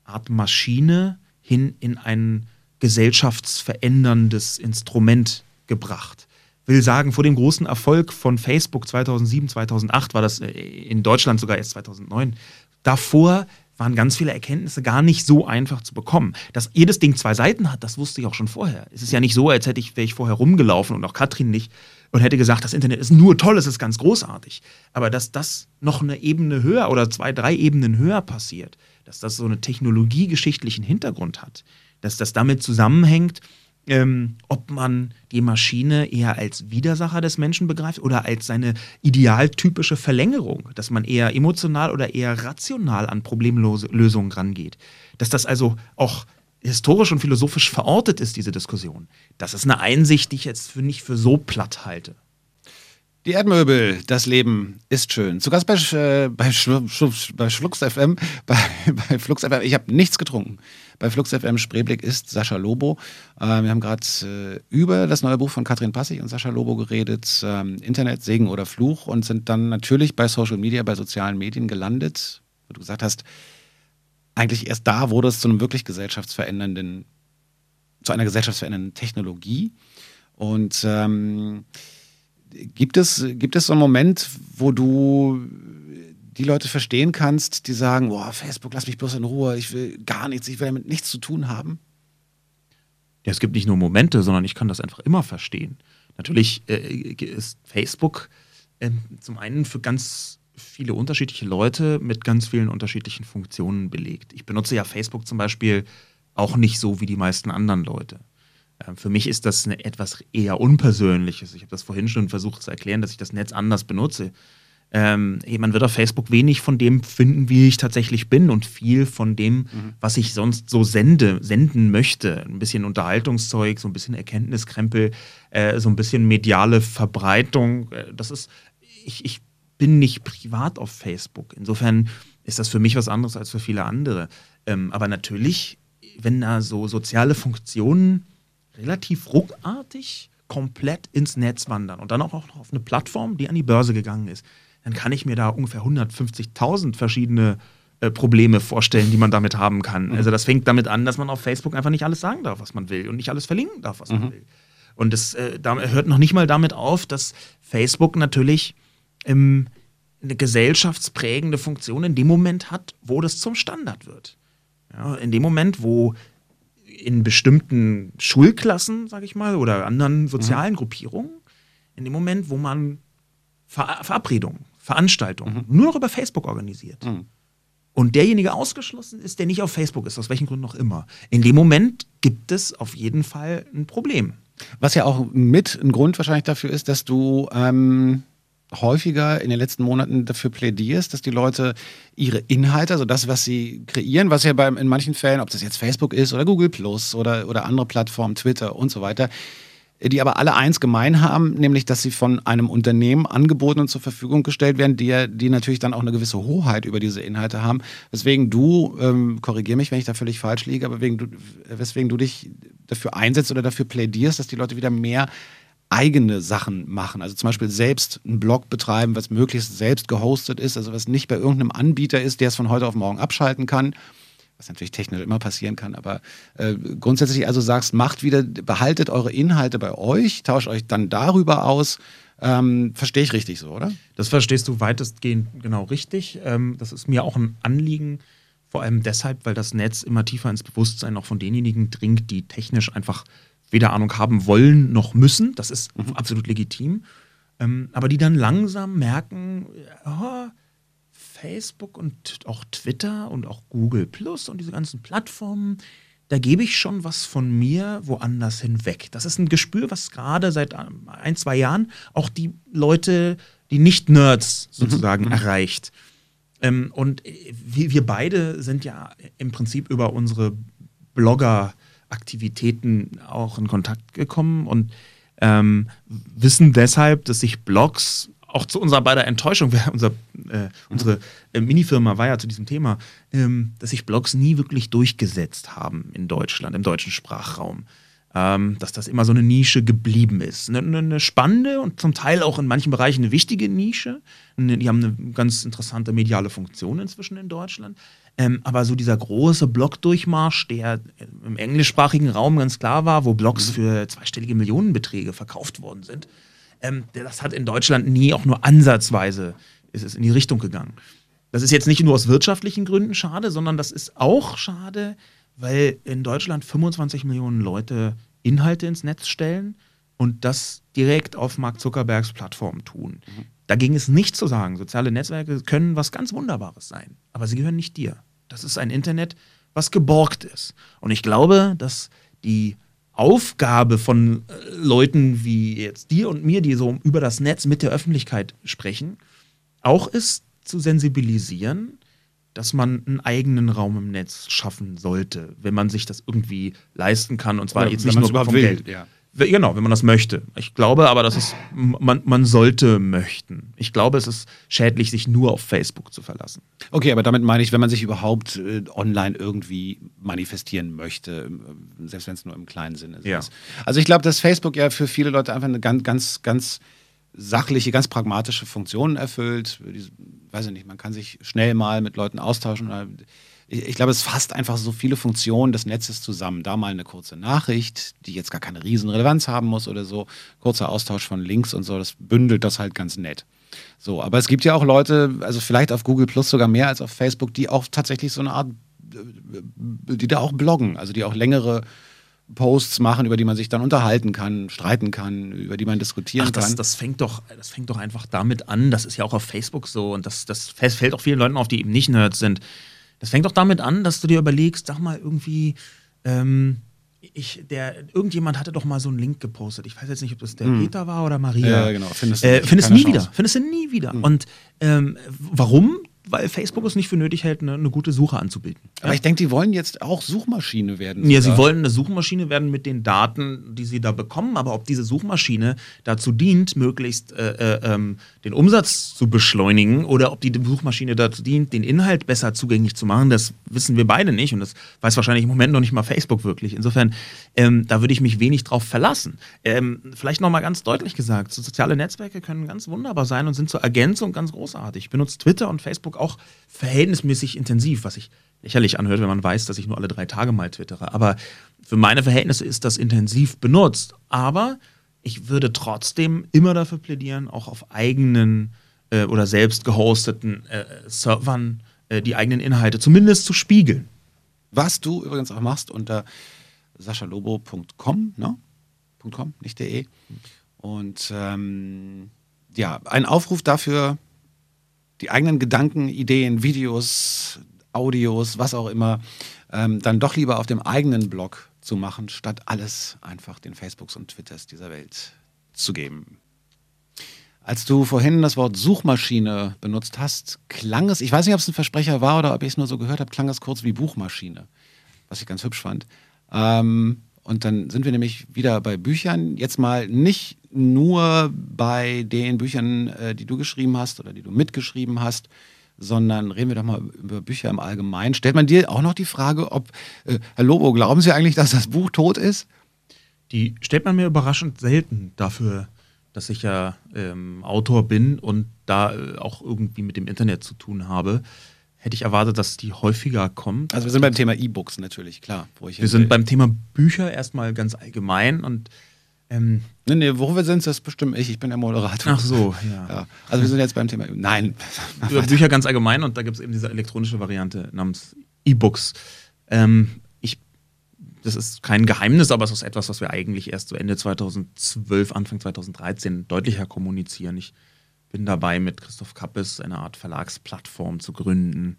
Art Maschine hin in ein gesellschaftsveränderndes Instrument gebracht. Will sagen, vor dem großen Erfolg von Facebook 2007, 2008 war das äh, in Deutschland sogar erst 2009. Davor waren ganz viele Erkenntnisse gar nicht so einfach zu bekommen. Dass jedes Ding zwei Seiten hat, das wusste ich auch schon vorher. Es ist ja nicht so, als hätte ich, wäre ich vorher rumgelaufen und auch Katrin nicht und hätte gesagt, das Internet ist nur toll, es ist ganz großartig. Aber dass das noch eine Ebene höher oder zwei, drei Ebenen höher passiert, dass das so einen technologiegeschichtlichen Hintergrund hat, dass das damit zusammenhängt, ähm, ob man die Maschine eher als Widersacher des Menschen begreift oder als seine idealtypische Verlängerung, dass man eher emotional oder eher rational an Problemlösungen rangeht. Dass das also auch historisch und philosophisch verortet ist, diese Diskussion. Das ist eine Einsicht, die ich jetzt für nicht für so platt halte. Die Erdmöbel, das Leben ist schön. Zu Gast bei, äh, bei, Schlu Schlu bei Flux FM, bei, bei Flux FM, ich habe nichts getrunken. Bei Flux FM Spreeblick ist Sascha Lobo. Äh, wir haben gerade äh, über das neue Buch von Katrin Passig und Sascha Lobo geredet, ähm, Internet, Segen oder Fluch und sind dann natürlich bei Social Media, bei sozialen Medien gelandet, wo du gesagt hast, eigentlich erst da wurde es zu einem wirklich gesellschaftsverändernden, zu einer gesellschaftsverändernden Technologie. Und ähm, Gibt es, gibt es so einen Moment, wo du die Leute verstehen kannst, die sagen, boah, Facebook, lass mich bloß in Ruhe, ich will gar nichts, ich will damit nichts zu tun haben? Ja, es gibt nicht nur Momente, sondern ich kann das einfach immer verstehen. Natürlich äh, ist Facebook äh, zum einen für ganz viele unterschiedliche Leute mit ganz vielen unterschiedlichen Funktionen belegt. Ich benutze ja Facebook zum Beispiel auch nicht so wie die meisten anderen Leute. Für mich ist das eine etwas eher Unpersönliches. Ich habe das vorhin schon versucht zu erklären, dass ich das Netz anders benutze. Ähm, man wird auf Facebook wenig von dem finden, wie ich tatsächlich bin und viel von dem, mhm. was ich sonst so sende, senden möchte. Ein bisschen Unterhaltungszeug, so ein bisschen Erkenntniskrempel, äh, so ein bisschen mediale Verbreitung. Das ist, ich, ich bin nicht privat auf Facebook. Insofern ist das für mich was anderes als für viele andere. Ähm, aber natürlich, wenn da so soziale Funktionen relativ ruckartig komplett ins Netz wandern und dann auch noch auf eine Plattform, die an die Börse gegangen ist, dann kann ich mir da ungefähr 150.000 verschiedene äh, Probleme vorstellen, die man damit haben kann. Mhm. Also das fängt damit an, dass man auf Facebook einfach nicht alles sagen darf, was man will und nicht alles verlinken darf, was mhm. man will. Und das äh, da hört noch nicht mal damit auf, dass Facebook natürlich ähm, eine gesellschaftsprägende Funktion in dem Moment hat, wo das zum Standard wird. Ja, in dem Moment, wo in bestimmten Schulklassen, sage ich mal, oder anderen sozialen mhm. Gruppierungen, in dem Moment, wo man Ver Verabredungen, Veranstaltungen mhm. nur noch über Facebook organisiert. Mhm. Und derjenige ausgeschlossen ist, der nicht auf Facebook ist, aus welchen Gründen auch immer. In dem Moment gibt es auf jeden Fall ein Problem. Was ja auch mit ein Grund wahrscheinlich dafür ist, dass du ähm, häufiger in den letzten Monaten dafür plädierst, dass die Leute ihre Inhalte, also das, was sie kreieren, was ja bei, in manchen Fällen, ob das jetzt Facebook ist oder Google Plus oder, oder andere Plattformen, Twitter und so weiter, die aber alle eins gemein haben, nämlich dass sie von einem Unternehmen angeboten und zur Verfügung gestellt werden, die, die natürlich dann auch eine gewisse Hoheit über diese Inhalte haben. Weswegen du, ähm, korrigier mich, wenn ich da völlig falsch liege, aber wegen du, weswegen du dich dafür einsetzt oder dafür plädierst, dass die Leute wieder mehr eigene Sachen machen. Also zum Beispiel selbst einen Blog betreiben, was möglichst selbst gehostet ist, also was nicht bei irgendeinem Anbieter ist, der es von heute auf morgen abschalten kann was natürlich technisch immer passieren kann, aber äh, grundsätzlich also sagst, macht wieder, behaltet eure Inhalte bei euch, tauscht euch dann darüber aus. Ähm, Verstehe ich richtig so, oder? Das verstehst du weitestgehend genau richtig. Ähm, das ist mir auch ein Anliegen, vor allem deshalb, weil das Netz immer tiefer ins Bewusstsein auch von denjenigen dringt, die technisch einfach weder Ahnung haben wollen noch müssen. Das ist mhm. absolut legitim. Ähm, aber die dann langsam merken, oh, Facebook und auch Twitter und auch Google Plus und diese ganzen Plattformen, da gebe ich schon was von mir woanders hinweg. Das ist ein Gespür, was gerade seit ein, zwei Jahren auch die Leute, die Nicht-Nerds sozusagen mhm. erreicht. Ähm, und wir, wir beide sind ja im Prinzip über unsere Blogger-Aktivitäten auch in Kontakt gekommen und ähm, wissen deshalb, dass sich Blogs auch zu unserer beider Enttäuschung, unser, äh, unsere äh, Minifirma war ja zu diesem Thema, ähm, dass sich Blogs nie wirklich durchgesetzt haben in Deutschland, im deutschen Sprachraum. Ähm, dass das immer so eine Nische geblieben ist. Eine, eine, spannende und zum Teil auch in manchen Bereichen eine wichtige Nische. Die haben eine ganz interessante mediale Funktion inzwischen in Deutschland. Ähm, aber so dieser große Blog-Durchmarsch, der im englischsprachigen Raum ganz klar war, wo Blogs mhm. für zweistellige Millionenbeträge verkauft worden sind, ähm, das hat in Deutschland nie auch nur ansatzweise ist es in die Richtung gegangen. Das ist jetzt nicht nur aus wirtschaftlichen Gründen schade, sondern das ist auch schade, weil in Deutschland 25 Millionen Leute Inhalte ins Netz stellen und das direkt auf Mark Zuckerbergs Plattform tun. Mhm. Dagegen ist nichts zu sagen. Soziale Netzwerke können was ganz Wunderbares sein, aber sie gehören nicht dir. Das ist ein Internet, was geborgt ist. Und ich glaube, dass die Aufgabe von äh, Leuten wie jetzt dir und mir, die so über das Netz mit der Öffentlichkeit sprechen, auch ist zu sensibilisieren, dass man einen eigenen Raum im Netz schaffen sollte, wenn man sich das irgendwie leisten kann. Und zwar Oder jetzt nicht nur vom will, Geld. Ja. Genau, wenn man das möchte. Ich glaube aber, dass es, man, man sollte möchten. Ich glaube, es ist schädlich, sich nur auf Facebook zu verlassen. Okay, aber damit meine ich, wenn man sich überhaupt äh, online irgendwie manifestieren möchte, äh, selbst wenn es nur im kleinen Sinne ist. Ja. Also ich glaube, dass Facebook ja für viele Leute einfach eine ganz, ganz, ganz sachliche, ganz pragmatische Funktion erfüllt. Weiß ich nicht, man kann sich schnell mal mit Leuten austauschen. Ich, ich glaube, es fasst einfach so viele Funktionen des Netzes zusammen. Da mal eine kurze Nachricht, die jetzt gar keine Riesenrelevanz haben muss oder so. Kurzer Austausch von Links und so, das bündelt das halt ganz nett. So, aber es gibt ja auch Leute, also vielleicht auf Google Plus sogar mehr als auf Facebook, die auch tatsächlich so eine Art, die da auch bloggen, also die auch längere Posts machen, über die man sich dann unterhalten kann, streiten kann, über die man diskutieren Ach, das, kann. Das fängt, doch, das fängt doch einfach damit an, das ist ja auch auf Facebook so und das, das fällt auch vielen Leuten auf, die eben nicht Nerds sind. Das fängt doch damit an, dass du dir überlegst, sag mal irgendwie, ähm, ich, der, irgendjemand hatte doch mal so einen Link gepostet. Ich weiß jetzt nicht, ob das der hm. Peter war oder Maria. Ja, genau. Findest du, äh, findest nie Chance. wieder. Findest du nie wieder. Hm. Und ähm, warum? Weil Facebook es nicht für nötig hält, eine, eine gute Suche anzubieten. Aber ich denke, die wollen jetzt auch Suchmaschine werden. Ja, sogar. sie wollen eine Suchmaschine werden mit den Daten, die sie da bekommen, aber ob diese Suchmaschine dazu dient, möglichst äh, äh, ähm, den Umsatz zu beschleunigen oder ob die Suchmaschine dazu dient, den Inhalt besser zugänglich zu machen, das wissen wir beide nicht und das weiß wahrscheinlich im Moment noch nicht mal Facebook wirklich. Insofern, ähm, da würde ich mich wenig drauf verlassen. Ähm, vielleicht nochmal ganz deutlich gesagt, so soziale Netzwerke können ganz wunderbar sein und sind zur Ergänzung ganz großartig. Ich benutze Twitter und Facebook auch verhältnismäßig intensiv, was sich lächerlich anhört, wenn man weiß, dass ich nur alle drei Tage mal twittere. Aber für meine Verhältnisse ist das intensiv benutzt. Aber ich würde trotzdem immer dafür plädieren, auch auf eigenen äh, oder selbst gehosteten äh, Servern äh, die eigenen Inhalte zumindest zu spiegeln. Was du übrigens auch machst unter saschalobo.com, ne? .com, nicht .de. Und ähm, ja, ein Aufruf dafür, die eigenen Gedanken, Ideen, Videos, Audios, was auch immer, ähm, dann doch lieber auf dem eigenen Blog zu machen, statt alles einfach den Facebooks und Twitters dieser Welt zu geben. Als du vorhin das Wort Suchmaschine benutzt hast, klang es, ich weiß nicht, ob es ein Versprecher war oder ob ich es nur so gehört habe, klang es kurz wie Buchmaschine, was ich ganz hübsch fand. Ähm, und dann sind wir nämlich wieder bei Büchern. Jetzt mal nicht nur bei den Büchern, äh, die du geschrieben hast oder die du mitgeschrieben hast, sondern reden wir doch mal über Bücher im Allgemeinen. Stellt man dir auch noch die Frage, ob, äh, Herr Lobo, glauben Sie eigentlich, dass das Buch tot ist? Die stellt man mir überraschend selten dafür, dass ich ja ähm, Autor bin und da äh, auch irgendwie mit dem Internet zu tun habe hätte ich erwartet, dass die häufiger kommt. Also wir sind beim Thema E-Books natürlich, klar. wir sind beim Thema Bücher erstmal ganz allgemein und ähm, nee, nee, worüber sind das bestimmt ich? Ich bin der Moderator. Ach so, ja. ja. Also wir sind jetzt beim Thema. Nein. Über Bücher ganz allgemein und da gibt es eben diese elektronische Variante namens E-Books. Ähm, ich, das ist kein Geheimnis, aber es ist etwas, was wir eigentlich erst so Ende 2012, Anfang 2013 deutlicher kommunizieren. Ich bin dabei, mit Christoph Kappes eine Art Verlagsplattform zu gründen,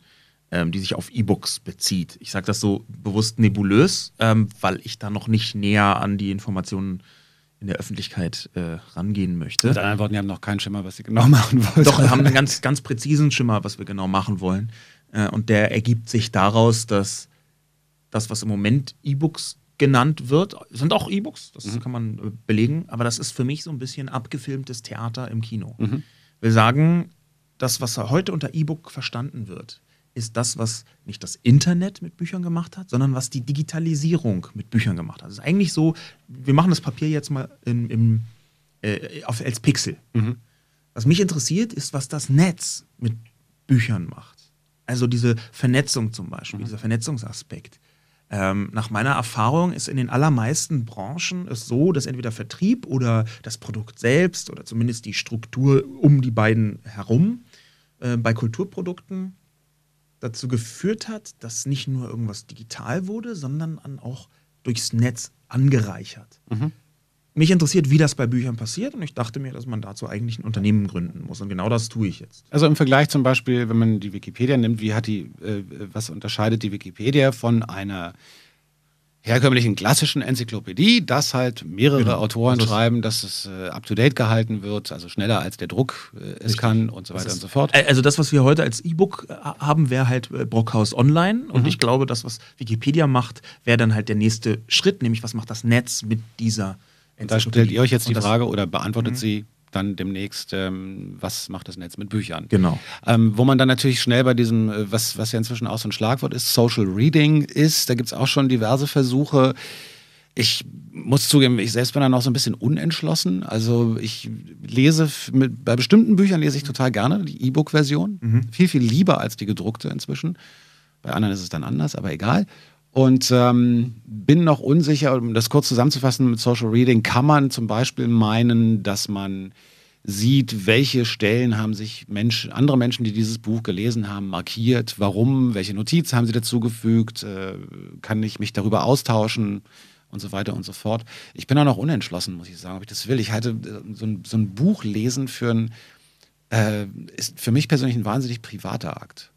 ähm, die sich auf E-Books bezieht. Ich sage das so bewusst nebulös, ähm, weil ich da noch nicht näher an die Informationen in der Öffentlichkeit äh, rangehen möchte. Mit anderen Worten, die haben noch keinen Schimmer, was sie genau machen wollen. Doch, wir haben einen ganz, ganz präzisen Schimmer, was wir genau machen wollen. Äh, und der ergibt sich daraus, dass das, was im Moment E-Books genannt wird, sind auch E-Books, das mhm. kann man äh, belegen, aber das ist für mich so ein bisschen abgefilmtes Theater im Kino. Mhm will sagen, das, was heute unter E-Book verstanden wird, ist das, was nicht das Internet mit Büchern gemacht hat, sondern was die Digitalisierung mit Büchern gemacht hat. Es ist eigentlich so, wir machen das Papier jetzt mal in, im, äh, auf, als Pixel. Mhm. Was mich interessiert, ist, was das Netz mit Büchern macht. Also diese Vernetzung zum Beispiel, mhm. dieser Vernetzungsaspekt. Ähm, nach meiner Erfahrung ist in den allermeisten Branchen es so, dass entweder Vertrieb oder das Produkt selbst oder zumindest die Struktur um die beiden herum äh, bei Kulturprodukten dazu geführt hat, dass nicht nur irgendwas digital wurde, sondern auch durchs Netz angereichert. Mhm. Mich interessiert, wie das bei Büchern passiert und ich dachte mir, dass man dazu eigentlich ein Unternehmen gründen muss und genau das tue ich jetzt. Also im Vergleich zum Beispiel, wenn man die Wikipedia nimmt, wie hat die, äh, was unterscheidet die Wikipedia von einer herkömmlichen klassischen Enzyklopädie, dass halt mehrere genau. Autoren also schreiben, dass es äh, up-to-date gehalten wird, also schneller als der Druck äh, es Richtig. kann und so weiter und so fort. Also das, was wir heute als E-Book äh, haben, wäre halt äh, Brockhaus Online und mhm. ich glaube, das, was Wikipedia macht, wäre dann halt der nächste Schritt, nämlich was macht das Netz mit dieser und da stellt ihr euch jetzt die Frage oder beantwortet mhm. sie dann demnächst, ähm, was macht das Netz mit Büchern? Genau. Ähm, wo man dann natürlich schnell bei diesem, äh, was, was ja inzwischen auch so ein Schlagwort ist, Social Reading ist, da gibt es auch schon diverse Versuche. Ich muss zugeben, ich selbst bin da noch so ein bisschen unentschlossen. Also ich lese, mit, bei bestimmten Büchern lese ich total gerne die E-Book-Version. Mhm. Viel, viel lieber als die gedruckte inzwischen. Bei anderen ist es dann anders, aber egal. Und ähm, bin noch unsicher, um das kurz zusammenzufassen mit Social Reading, kann man zum Beispiel meinen, dass man sieht, welche Stellen haben sich Mensch, andere Menschen, die dieses Buch gelesen haben, markiert, warum, welche Notizen haben sie dazugefügt, äh, kann ich mich darüber austauschen und so weiter und so fort. Ich bin auch noch unentschlossen, muss ich sagen, ob ich das will. Ich halte äh, so ein, so ein Buch lesen für ein, äh, ist für mich persönlich ein wahnsinnig privater Akt.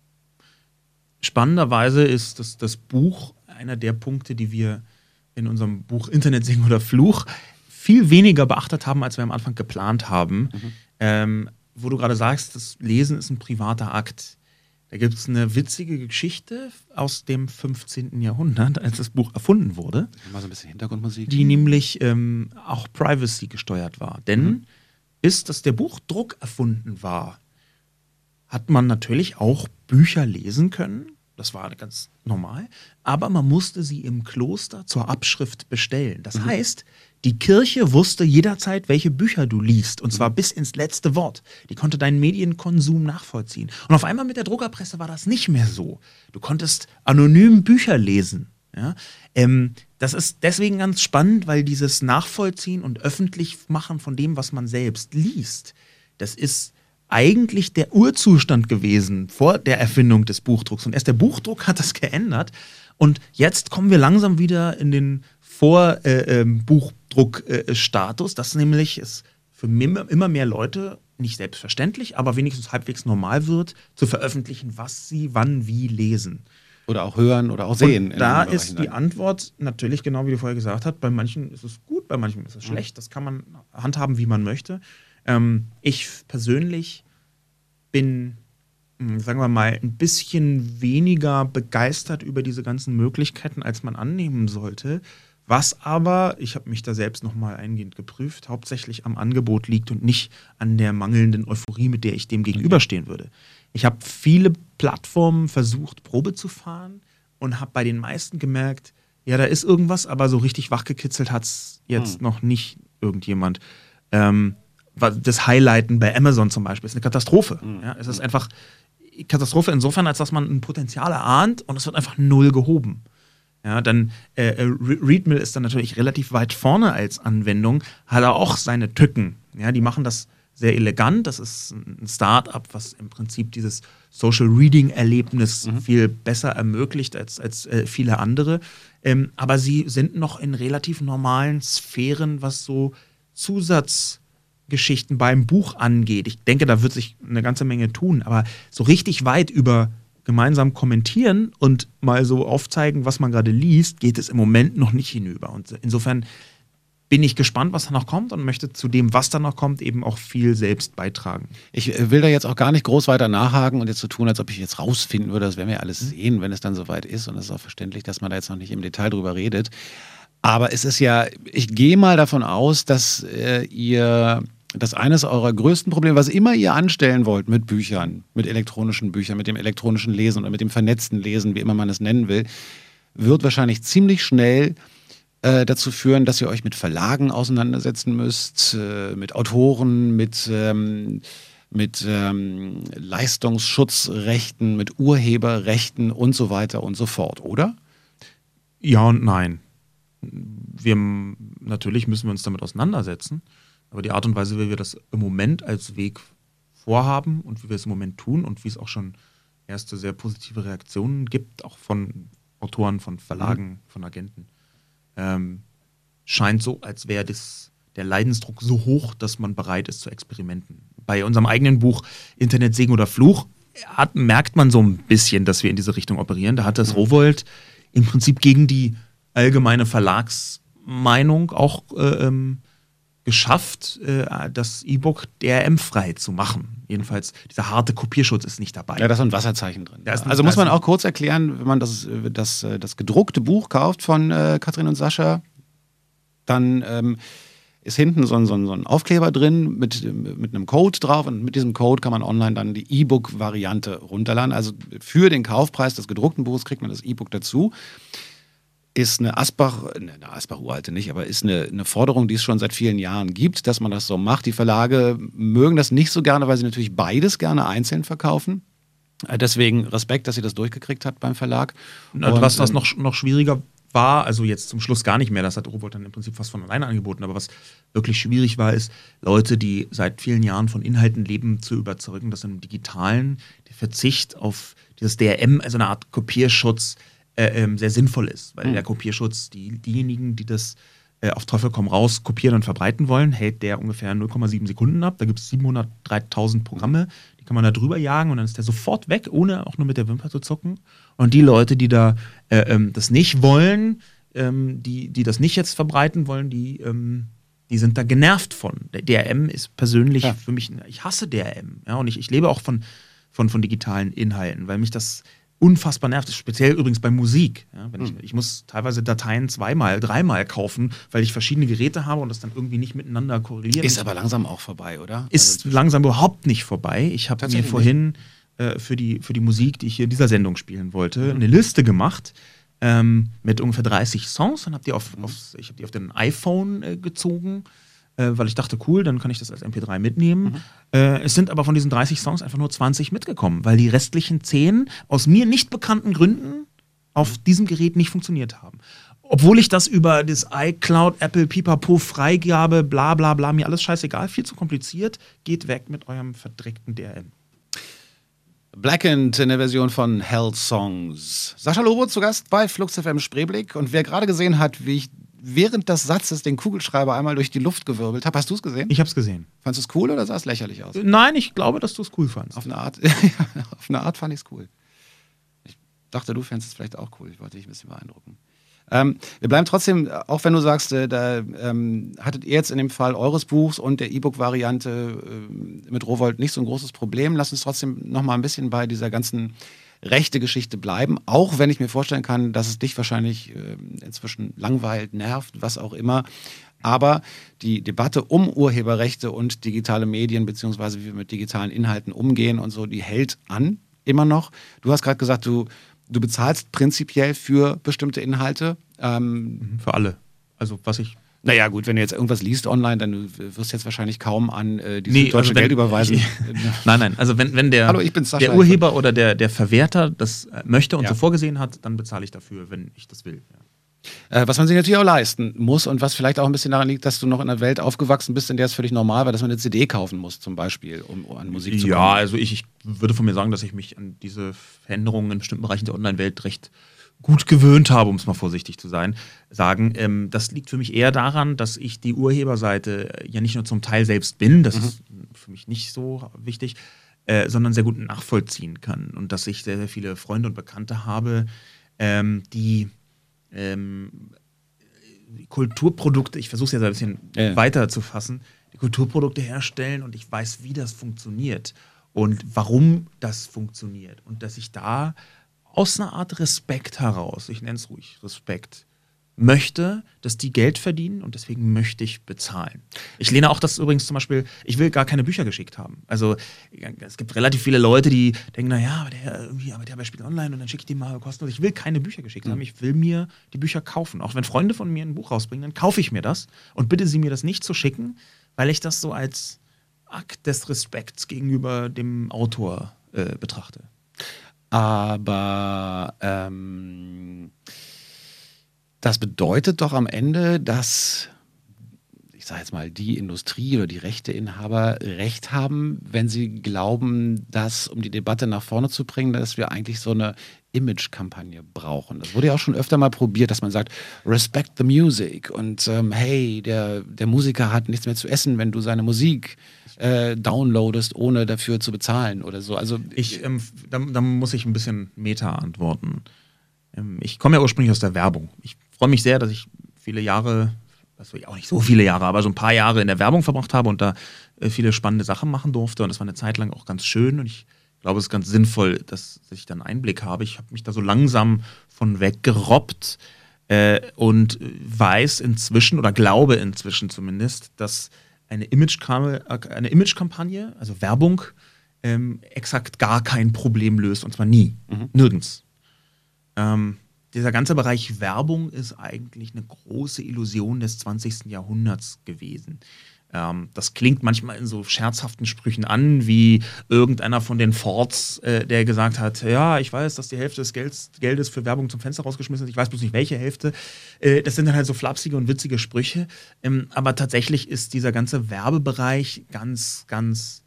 Spannenderweise ist das, das Buch einer der Punkte, die wir in unserem Buch Internet singen oder Fluch viel weniger beachtet haben, als wir am Anfang geplant haben. Mhm. Ähm, wo du gerade sagst, das Lesen ist ein privater Akt. Da gibt es eine witzige Geschichte aus dem 15. Jahrhundert, als das Buch erfunden wurde. Mal so ein bisschen Hintergrundmusik. Die nämlich ähm, auch Privacy gesteuert war. Denn mhm. bis dass der Buchdruck erfunden war, hat man natürlich auch Bücher lesen können. Das war ganz normal. Aber man musste sie im Kloster zur Abschrift bestellen. Das mhm. heißt, die Kirche wusste jederzeit, welche Bücher du liest, und zwar bis ins letzte Wort. Die konnte deinen Medienkonsum nachvollziehen. Und auf einmal mit der Druckerpresse war das nicht mehr so. Du konntest anonym Bücher lesen. Ja? Ähm, das ist deswegen ganz spannend, weil dieses Nachvollziehen und öffentlich machen von dem, was man selbst liest, das ist eigentlich der Urzustand gewesen vor der Erfindung des Buchdrucks. Und erst der Buchdruck hat das geändert. Und jetzt kommen wir langsam wieder in den Vorbuchdruckstatus, äh, äh, dass nämlich es für immer mehr Leute nicht selbstverständlich, aber wenigstens halbwegs normal wird, zu veröffentlichen, was sie wann wie lesen. Oder auch hören oder auch sehen. Und da ist die Antwort natürlich genau wie du vorher gesagt hast, bei manchen ist es gut, bei manchen ist es mhm. schlecht. Das kann man handhaben, wie man möchte. Ähm, ich persönlich bin hm, sagen wir mal, ein bisschen weniger begeistert über diese ganzen Möglichkeiten, als man annehmen sollte, was aber, ich habe mich da selbst nochmal eingehend geprüft, hauptsächlich am Angebot liegt und nicht an der mangelnden Euphorie, mit der ich dem gegenüberstehen würde. Ich habe viele Plattformen versucht, Probe zu fahren und habe bei den meisten gemerkt, ja, da ist irgendwas, aber so richtig wachgekitzelt hat es jetzt hm. noch nicht irgendjemand. Ähm, das Highlighten bei Amazon zum Beispiel ist eine Katastrophe. Hm. Ja, es ist einfach Katastrophe insofern, als dass man ein Potenzial erahnt und es wird einfach null gehoben. Ja, dann äh, äh Readmill ist dann natürlich relativ weit vorne als Anwendung, hat er auch seine Tücken. Ja, die machen das sehr elegant. Das ist ein Start-up, was im Prinzip dieses Social Reading-Erlebnis mhm. viel besser ermöglicht als, als äh, viele andere. Ähm, aber sie sind noch in relativ normalen Sphären, was so Zusatzgeschichten beim Buch angeht. Ich denke, da wird sich eine ganze Menge tun, aber so richtig weit über gemeinsam kommentieren und mal so aufzeigen, was man gerade liest, geht es im Moment noch nicht hinüber. Und insofern bin ich gespannt, was da noch kommt und möchte zu dem, was da noch kommt, eben auch viel selbst beitragen. Ich äh, will da jetzt auch gar nicht groß weiter nachhaken und jetzt so tun, als ob ich jetzt rausfinden würde. Das werden wir alles mhm. sehen, wenn es dann soweit ist. Und es ist auch verständlich, dass man da jetzt noch nicht im Detail drüber redet. Aber es ist ja, ich gehe mal davon aus, dass äh, ihr dass eines eurer größten Probleme, was immer ihr anstellen wollt mit Büchern, mit elektronischen Büchern, mit dem elektronischen Lesen oder mit dem vernetzten Lesen, wie immer man es nennen will, wird wahrscheinlich ziemlich schnell äh, dazu führen, dass ihr euch mit Verlagen auseinandersetzen müsst, äh, mit Autoren, mit, ähm, mit ähm, Leistungsschutzrechten, mit Urheberrechten und so weiter und so fort, oder? Ja und nein. Wir, natürlich müssen wir uns damit auseinandersetzen. Aber die Art und Weise, wie wir das im Moment als Weg vorhaben und wie wir es im Moment tun und wie es auch schon erste sehr positive Reaktionen gibt, auch von Autoren, von Verlagen, mhm. von Agenten, ähm, scheint so, als wäre der Leidensdruck so hoch, dass man bereit ist zu experimenten. Bei unserem eigenen Buch Internet Segen oder Fluch hat, merkt man so ein bisschen, dass wir in diese Richtung operieren. Da hat das mhm. Rowold im Prinzip gegen die allgemeine Verlagsmeinung auch äh, ähm, geschafft, äh, das E-Book DRM-frei zu machen. Jedenfalls, dieser harte Kopierschutz ist nicht dabei. Ja, da ist ein Wasserzeichen drin. Ja, also muss man auch kurz erklären, wenn man das, das, das gedruckte Buch kauft von äh, Katrin und Sascha, dann ähm, ist hinten so ein, so, ein, so ein, Aufkleber drin mit, mit einem Code drauf und mit diesem Code kann man online dann die E-Book-Variante runterladen. Also für den Kaufpreis des gedruckten Buches kriegt man das E-Book dazu ist eine Asbach, ne, eine Asbach-Uralte nicht, aber ist eine, eine Forderung, die es schon seit vielen Jahren gibt, dass man das so macht. Die Verlage mögen das nicht so gerne, weil sie natürlich beides gerne einzeln verkaufen. Äh, deswegen Respekt, dass sie das durchgekriegt hat beim Verlag. Und, was das ähm, noch, noch schwieriger war, also jetzt zum Schluss gar nicht mehr, das hat Robot dann im Prinzip fast von alleine angeboten, aber was wirklich schwierig war, ist, Leute, die seit vielen Jahren von Inhalten leben, zu überzeugen, dass im Digitalen der Verzicht auf dieses DRM, also eine Art Kopierschutz, äh, ähm, sehr sinnvoll ist, weil mhm. der Kopierschutz, die, diejenigen, die das äh, auf Teufel komm raus kopieren und verbreiten wollen, hält der ungefähr 0,7 Sekunden ab. Da gibt es 703.000 Programme, die kann man da drüber jagen und dann ist der sofort weg, ohne auch nur mit der Wimper zu zucken. Und die Leute, die da äh, ähm, das nicht wollen, ähm, die, die das nicht jetzt verbreiten wollen, die, ähm, die sind da genervt von. Der DRM ist persönlich ja. für mich, ich hasse DRM. Ja, und ich, ich lebe auch von von, von digitalen Inhalten, weil mich das unfassbar nervt. Speziell übrigens bei Musik. Ja, ich, mhm. ich, muss teilweise Dateien zweimal, dreimal kaufen, weil ich verschiedene Geräte habe und das dann irgendwie nicht miteinander korreliert. Ist aber langsam auch vorbei, oder? Ist also langsam überhaupt nicht vorbei. Ich habe mir vorhin äh, für, die, für die Musik, die ich hier in dieser Sendung spielen wollte, mhm. eine Liste gemacht ähm, mit ungefähr 30 Songs und habe die auf, mhm. auf, ich habe die auf den iPhone äh, gezogen äh, weil ich dachte, cool, dann kann ich das als MP3 mitnehmen. Mhm. Äh, es sind aber von diesen 30 Songs einfach nur 20 mitgekommen, weil die restlichen 10 aus mir nicht bekannten Gründen auf diesem Gerät nicht funktioniert haben. Obwohl ich das über das iCloud, Apple, Pipapo, Freigabe, bla bla bla, mir alles scheißegal, viel zu kompliziert, geht weg mit eurem verdreckten DRM. Blackened in der Version von Hell Songs. Sascha Lobo zu Gast bei Flux FM Spreeblick. Und wer gerade gesehen hat, wie ich während des Satzes den Kugelschreiber einmal durch die Luft gewirbelt habe. Hast du es gesehen? Ich habe es gesehen. Fandest du es cool oder sah es lächerlich aus? Nein, ich glaube, dass du es cool fandest. Auf eine Art, auf eine Art fand ich es cool. Ich dachte, du fändest es vielleicht auch cool. Ich wollte dich ein bisschen beeindrucken. Ähm, wir bleiben trotzdem, auch wenn du sagst, äh, da ähm, hattet ihr jetzt in dem Fall eures Buchs und der E-Book-Variante äh, mit Rowold nicht so ein großes Problem. Lass uns trotzdem noch mal ein bisschen bei dieser ganzen rechte Geschichte bleiben, auch wenn ich mir vorstellen kann, dass es dich wahrscheinlich äh, inzwischen langweilt, nervt, was auch immer. Aber die Debatte um Urheberrechte und digitale Medien, beziehungsweise wie wir mit digitalen Inhalten umgehen und so, die hält an, immer noch. Du hast gerade gesagt, du, du bezahlst prinzipiell für bestimmte Inhalte. Ähm, für alle. Also was ich naja, gut, wenn du jetzt irgendwas liest online, dann wirst du jetzt wahrscheinlich kaum an äh, die nee, deutsche also Geld überweisen. nein, nein, also wenn, wenn der, Hallo, ich bin der Urheber oder der, der Verwerter das äh, möchte und ja. so vorgesehen hat, dann bezahle ich dafür, wenn ich das will. Ja. Äh, was man sich natürlich auch leisten muss und was vielleicht auch ein bisschen daran liegt, dass du noch in einer Welt aufgewachsen bist, in der es völlig normal war, dass man eine CD kaufen muss, zum Beispiel, um, um an Musik zu kommen. Ja, also ich, ich würde von mir sagen, dass ich mich an diese Veränderungen in bestimmten Bereichen der Online-Welt recht gut gewöhnt habe, um es mal vorsichtig zu sein, sagen. Ähm, das liegt für mich eher daran, dass ich die Urheberseite ja nicht nur zum Teil selbst bin, das mhm. ist für mich nicht so wichtig, äh, sondern sehr gut nachvollziehen kann. Und dass ich sehr, sehr viele Freunde und Bekannte habe, ähm, die ähm, Kulturprodukte, ich versuche es jetzt ein bisschen ja. weiter zu fassen, die Kulturprodukte herstellen und ich weiß, wie das funktioniert und warum das funktioniert. Und dass ich da aus einer Art Respekt heraus, ich nenne es ruhig Respekt, möchte, dass die Geld verdienen und deswegen möchte ich bezahlen. Ich lehne auch das übrigens zum Beispiel, ich will gar keine Bücher geschickt haben. Also es gibt relativ viele Leute, die denken, naja, aber der irgendwie arbeitet ja bei Spiegel Online und dann schicke ich die mal kostenlos. Ich will keine Bücher geschickt mhm. haben, ich will mir die Bücher kaufen. Auch wenn Freunde von mir ein Buch rausbringen, dann kaufe ich mir das und bitte sie mir das nicht zu schicken, weil ich das so als Akt des Respekts gegenüber dem Autor äh, betrachte. Aber ähm, das bedeutet doch am Ende, dass ich sage jetzt mal, die Industrie oder die Rechteinhaber recht haben, wenn sie glauben, dass, um die Debatte nach vorne zu bringen, dass wir eigentlich so eine Image-Kampagne brauchen. Das wurde ja auch schon öfter mal probiert, dass man sagt, respect the music und ähm, hey, der, der Musiker hat nichts mehr zu essen, wenn du seine Musik äh, downloadest, ohne dafür zu bezahlen oder so. Also ich, ähm, da, da, muss ich ein bisschen Meta antworten. Ähm, ich komme ja ursprünglich aus der Werbung. Ich freue mich sehr, dass ich viele Jahre, also auch nicht so viele Jahre, aber so ein paar Jahre in der Werbung verbracht habe und da äh, viele spannende Sachen machen durfte. Und das war eine Zeit lang auch ganz schön und ich glaube, es ist ganz sinnvoll, dass, ich dann Einblick habe. Ich habe mich da so langsam von weggerobbt äh, und weiß inzwischen oder glaube inzwischen zumindest, dass eine Image-Kampagne, Image also Werbung, ähm, exakt gar kein Problem löst und zwar nie, mhm. nirgends. Ähm, dieser ganze Bereich Werbung ist eigentlich eine große Illusion des 20. Jahrhunderts gewesen. Ähm, das klingt manchmal in so scherzhaften Sprüchen an, wie irgendeiner von den Fords, äh, der gesagt hat, ja, ich weiß, dass die Hälfte des Gelds, Geldes für Werbung zum Fenster rausgeschmissen ist, ich weiß bloß nicht welche Hälfte. Äh, das sind dann halt so flapsige und witzige Sprüche. Ähm, aber tatsächlich ist dieser ganze Werbebereich ganz, ganz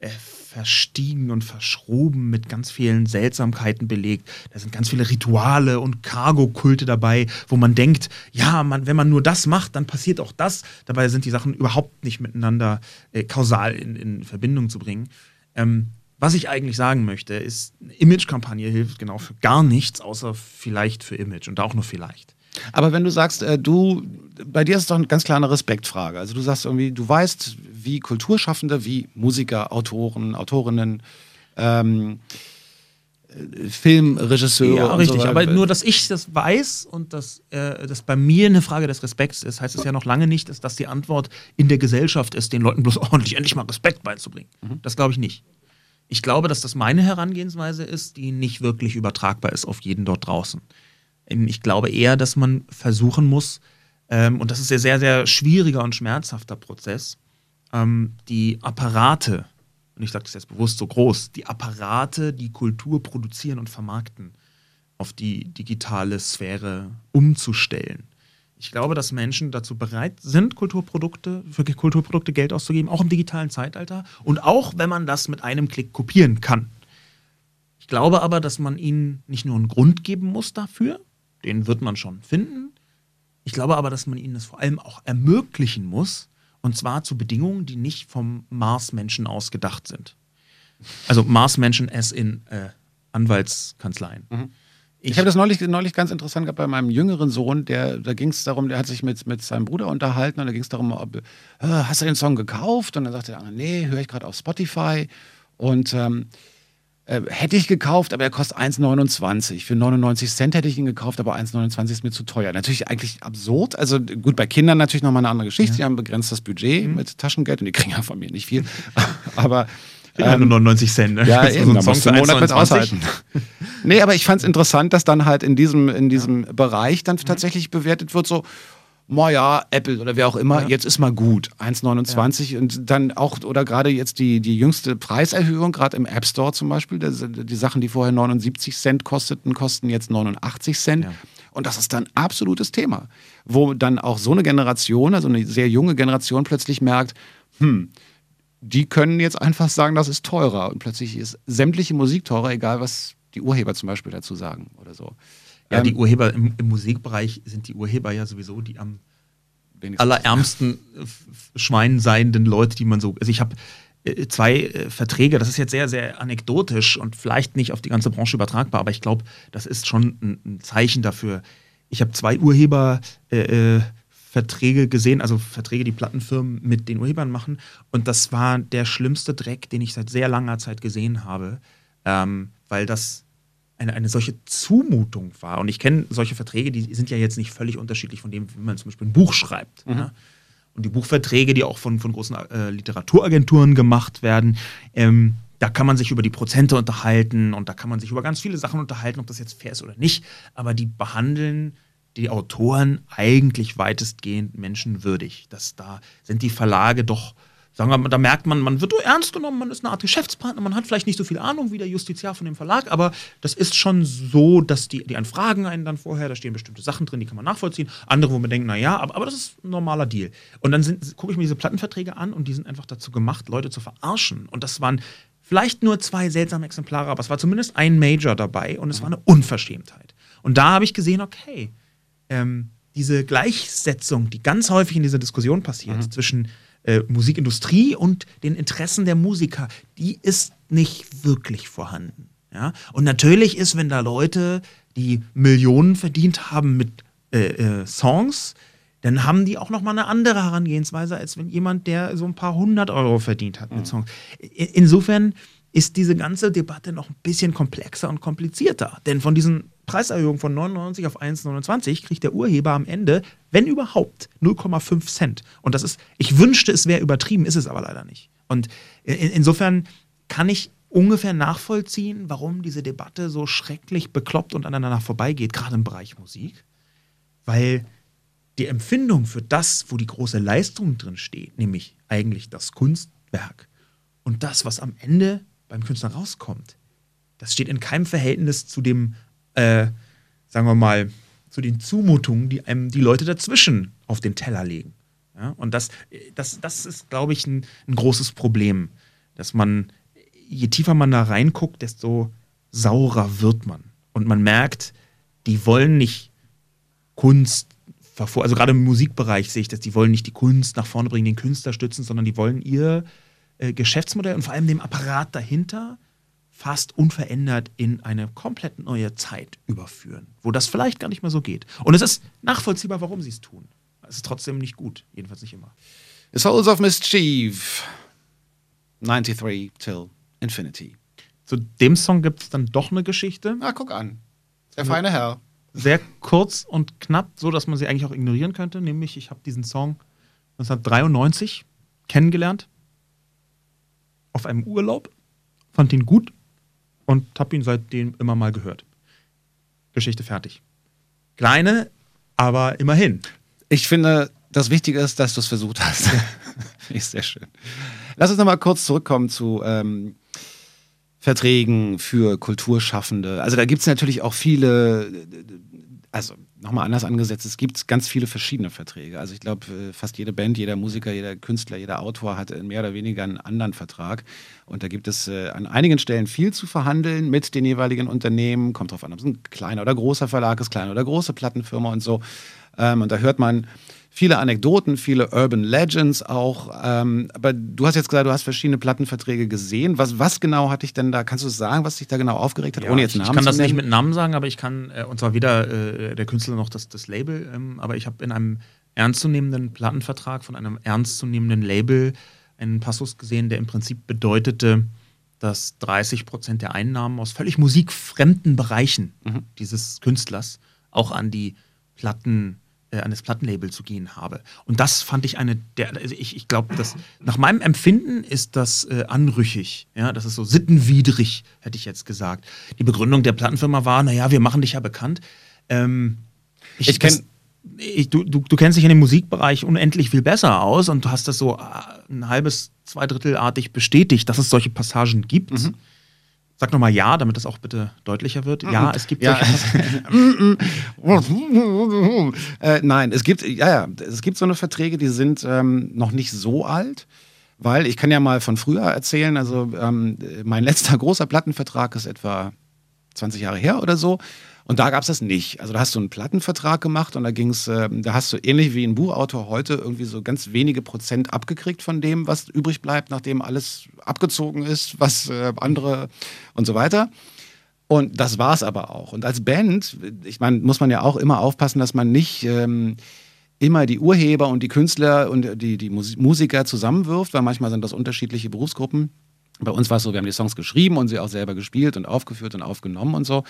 äh, verstiegen und verschroben, mit ganz vielen Seltsamkeiten belegt. Da sind ganz viele Rituale und Cargo-Kulte dabei, wo man denkt, ja, man, wenn man nur das macht, dann passiert auch das. Dabei sind die Sachen überhaupt nicht miteinander äh, kausal in, in, Verbindung zu bringen. Ähm, was ich eigentlich sagen möchte, ist, eine Image-Kampagne hilft genau für gar nichts, außer vielleicht für Image und auch nur vielleicht. Aber wenn du sagst, äh, du, bei dir ist es doch eine ganz klare Respektfrage. Also du sagst irgendwie, du weißt, wie Kulturschaffende, wie Musiker, Autoren, Autorinnen ähm, Filmregisseure. Ja, richtig. so aber nur, dass ich das weiß und dass äh, das bei mir eine Frage des Respekts ist, heißt es ja noch lange nicht, dass das die Antwort in der Gesellschaft ist, den Leuten bloß ordentlich endlich mal Respekt beizubringen. Das glaube ich nicht. Ich glaube, dass das meine Herangehensweise ist, die nicht wirklich übertragbar ist auf jeden dort draußen. Ähm, Ich glaube eher, dass man versuchen muss, ähm, und das ist ein sehr, sehr schwieriger und schmerzhafter Prozess, ähm, die Apparate, und ich sage das jetzt bewusst so groß, die Apparate, die Kultur produzieren und vermarkten, auf die digitale Sphäre umzustellen. Ich glaube, dass Menschen dazu bereit sind, Kulturprodukte, für Kulturprodukte Geld auszugeben, auch im digitalen Zeitalter und auch wenn man das mit einem Klick kopieren kann. Ich glaube aber, dass man ihnen nicht nur einen Grund geben muss dafür, den wird man schon finden. Ich glaube aber, dass man ihnen das vor allem auch ermöglichen muss, und zwar zu Bedingungen, die nicht vom Marsmenschen ausgedacht sind. Also Marsmenschen as in äh, Anwaltskanzleien. Ich habe das neulich, neulich ganz interessant gehabt bei meinem jüngeren Sohn, der, da ging es darum, der hat sich mit, mit seinem Bruder unterhalten und da ging es darum, ob, äh, hast du den Song gekauft? Und dann sagte der andere, nee, höre ich gerade auf Spotify. Und ähm, äh, hätte ich gekauft, aber er kostet 1,29. Für 99 Cent hätte ich ihn gekauft, aber 1,29 ist mir zu teuer. Natürlich eigentlich absurd. Also gut, bei Kindern natürlich nochmal eine andere Geschichte. Die haben ein begrenztes Budget mit Taschengeld und die kriegen ja von mir nicht viel. aber Ja, nur 99 Cent. Ne? ja, eben, so ein da Song für einen Monat mit 1,29. aushalten. nee, aber ich fand es interessant, dass dann halt in diesem, in diesem Bereich dann tatsächlich bewertet wird, so, naja, Apple oder wer auch immer, jetzt ist mal gut, 1,29 und dann auch, oder gerade jetzt die, die jüngste Preiserhöhung, gerade im App Store zum Beispiel, das, die Sachen, die vorher 79 Cent kosteten, kosten jetzt 89 Cent. Ja. Und das ist dann absolutes Thema, wo dann auch so eine Generation, also eine sehr junge Generation plötzlich merkt, hm, die können jetzt einfach sagen, das ist teurer. Und plötzlich ist sämtliche Musik teurer, egal was die Urheber zum Beispiel dazu sagen oder so. Ja, Ähm, die Urheber im, im Musikbereich sind die Urheber ja sowieso die am allerärmsten äh, f- f- Schwein seienden Leute, die man so. Also ich habe äh, zwei äh, Verträge, das ist jetzt sehr, sehr anekdotisch und vielleicht nicht auf die ganze Branche übertragbar, aber ich glaube, das ist schon ein, ein Zeichen dafür. Ich habe zwei Urheber. Äh, äh, Verträge gesehen, also Verträge, die Plattenfirmen mit den Urhebern machen. Und das war der schlimmste Dreck, den ich seit sehr langer Zeit gesehen habe, ähm, weil das eine, eine solche Zumutung war. Und ich kenne solche Verträge, die sind ja jetzt nicht völlig unterschiedlich von dem, wie man zum Beispiel ein Buch schreibt. Ja? Und die Buchverträge, die auch von, von großen äh, Literaturagenturen gemacht werden, ähm, da kann man sich über die Prozente unterhalten und da kann man sich über ganz viele Sachen unterhalten, ob das jetzt fair ist oder nicht. Aber die behandeln die Autoren eigentlich weitestgehend menschenwürdig. Das, da sind die Verlage doch, sagen wir mal, da merkt man, man wird so ernst genommen, man ist eine Art Geschäftspartner, man hat vielleicht nicht so viel Ahnung wie der Justiziar von dem Verlag, aber das ist schon so, dass die, die einen fragen einen dann vorher, da stehen bestimmte Sachen drin, die kann man nachvollziehen. Andere, wo man denkt, naja, aber, aber das ist ein normaler Deal. Und dann gucke ich mir diese Plattenverträge an und die sind einfach dazu gemacht, Leute zu verarschen. Und das waren vielleicht nur zwei seltsame Exemplare, aber es war zumindest ein Major dabei und es war eine Unverschämtheit. Und da habe ich gesehen, okay, ähm, diese Gleichsetzung, die ganz häufig in dieser Diskussion passiert zwischen äh, Musikindustrie und den Interessen der Musiker, die ist nicht wirklich vorhanden. Ja? Und natürlich ist, wenn da Leute, die Millionen verdient haben mit äh, äh, Songs, dann haben die auch noch mal eine andere Herangehensweise, als wenn jemand, der so ein paar hundert Euro verdient hat mit Songs. I- Insofern ist diese ganze Debatte noch ein bisschen komplexer und komplizierter. Denn von diesen Preiserhöhungen von 99 auf 1,29 kriegt der Urheber am Ende, wenn überhaupt, 0,5 Cent. Und das ist, ich wünschte, es wäre übertrieben, ist es aber leider nicht. Und in, insofern kann ich ungefähr nachvollziehen, warum diese Debatte so schrecklich bekloppt und aneinander vorbeigeht, gerade im Bereich Musik. Weil die Empfindung für das, wo die große Leistung drin steht, nämlich eigentlich das Kunstwerk und das, was am Ende beim Künstler rauskommt, das steht in keinem Verhältnis zu dem, äh, sagen wir mal, zu den Zumutungen, die einem die Leute dazwischen auf den Teller legen. Ja? Und das, das, das ist, glaube ich, ein, ein großes Problem, dass man, je tiefer man da reinguckt, desto saurer wird man. Und man merkt, die wollen nicht Kunst also gerade im Musikbereich sehe ich das, die wollen nicht die Kunst nach vorne bringen, den Künstler stützen, sondern die wollen ihr äh, Geschäftsmodell und vor allem dem Apparat dahinter fast unverändert in eine komplett neue Zeit überführen, wo das vielleicht gar nicht mehr so geht. Und es ist nachvollziehbar, warum sie es tun. Es ist trotzdem nicht gut, jedenfalls nicht immer. The Souls of Mischief. 93 till Infinity. zu dem Song gibt es dann doch eine Geschichte. Ah, guck an. Der feine Herr. Sehr kurz und knapp, so dass man sie eigentlich auch ignorieren könnte. Nämlich, ich habe diesen Song 1993 kennengelernt. Auf einem Urlaub. Fand ihn gut und habe ihn seitdem immer mal gehört. Geschichte fertig. Kleine, aber immerhin. Ich finde, das Wichtige ist, dass du es versucht hast. finde ich sehr schön. Lass uns nochmal kurz zurückkommen zu ähm, Verträgen für Kulturschaffende. Also da gibt es natürlich auch viele, also nochmal anders angesetzt, es gibt ganz viele verschiedene Verträge. Also ich glaube, äh, fast jede Band, jeder Musiker, jeder Künstler, jeder Autor hat mehr oder weniger einen anderen Vertrag. Und da gibt es äh, an einigen Stellen viel zu verhandeln mit den jeweiligen Unternehmen. Kommt drauf an, ob es ein kleiner oder großer Verlag ist, kleine oder große Plattenfirma und so. Ähm, und da hört man viele Anekdoten, viele Urban Legends auch. Ähm, aber du hast jetzt gesagt, du hast verschiedene Plattenverträge gesehen. Was, was genau hat dich denn da, kannst du sagen, was dich da genau aufgeregt hat, ja, ohne jetzt Namen Ich kann das nicht mit Namen sagen, aber ich kann, äh, und zwar weder äh, der Künstler noch das, das Label, ähm, aber ich habe in einem ernstzunehmenden Plattenvertrag von einem ernstzunehmenden Label einen Passus gesehen, der im Prinzip bedeutete, dass 30 Prozent der Einnahmen aus völlig musikfremden Bereichen mhm. dieses Künstlers auch an die Platten äh, an das Plattenlabel zu gehen habe. Und das fand ich eine der, also ich, ich glaube, dass nach meinem Empfinden ist das äh, anrüchig. Ja, das ist so sittenwidrig, hätte ich jetzt gesagt. Die Begründung der Plattenfirma war, naja, wir machen dich ja bekannt. Ähm, ich, ich kenne du, du, du, kennst dich in dem Musikbereich unendlich viel besser aus und du hast das so äh, ein halbes, zweidrittelartig bestätigt, dass es solche Passagen gibt. Mhm. Sag nochmal ja, damit das auch bitte deutlicher wird. Ja, es gibt ja. äh, nein, es gibt, ja, ja, es gibt so eine Verträge, die sind ähm, noch nicht so alt. Weil ich kann ja mal von früher erzählen, also ähm, mein letzter großer Plattenvertrag ist etwa 20 Jahre her oder so. Und da gab es das nicht. Also da hast du einen Plattenvertrag gemacht und da ging es, äh, da hast du ähnlich wie ein Buchautor heute irgendwie so ganz wenige Prozent abgekriegt von dem, was übrig bleibt, nachdem alles abgezogen ist, was äh, andere und so weiter. Und das war es aber auch. Und als Band, ich meine, muss man ja auch immer aufpassen, dass man nicht ähm, immer die Urheber und die Künstler und die, die Musiker zusammenwirft, weil manchmal sind das unterschiedliche Berufsgruppen. Bei uns war es so, wir haben die Songs geschrieben und sie auch selber gespielt und aufgeführt und aufgenommen und so.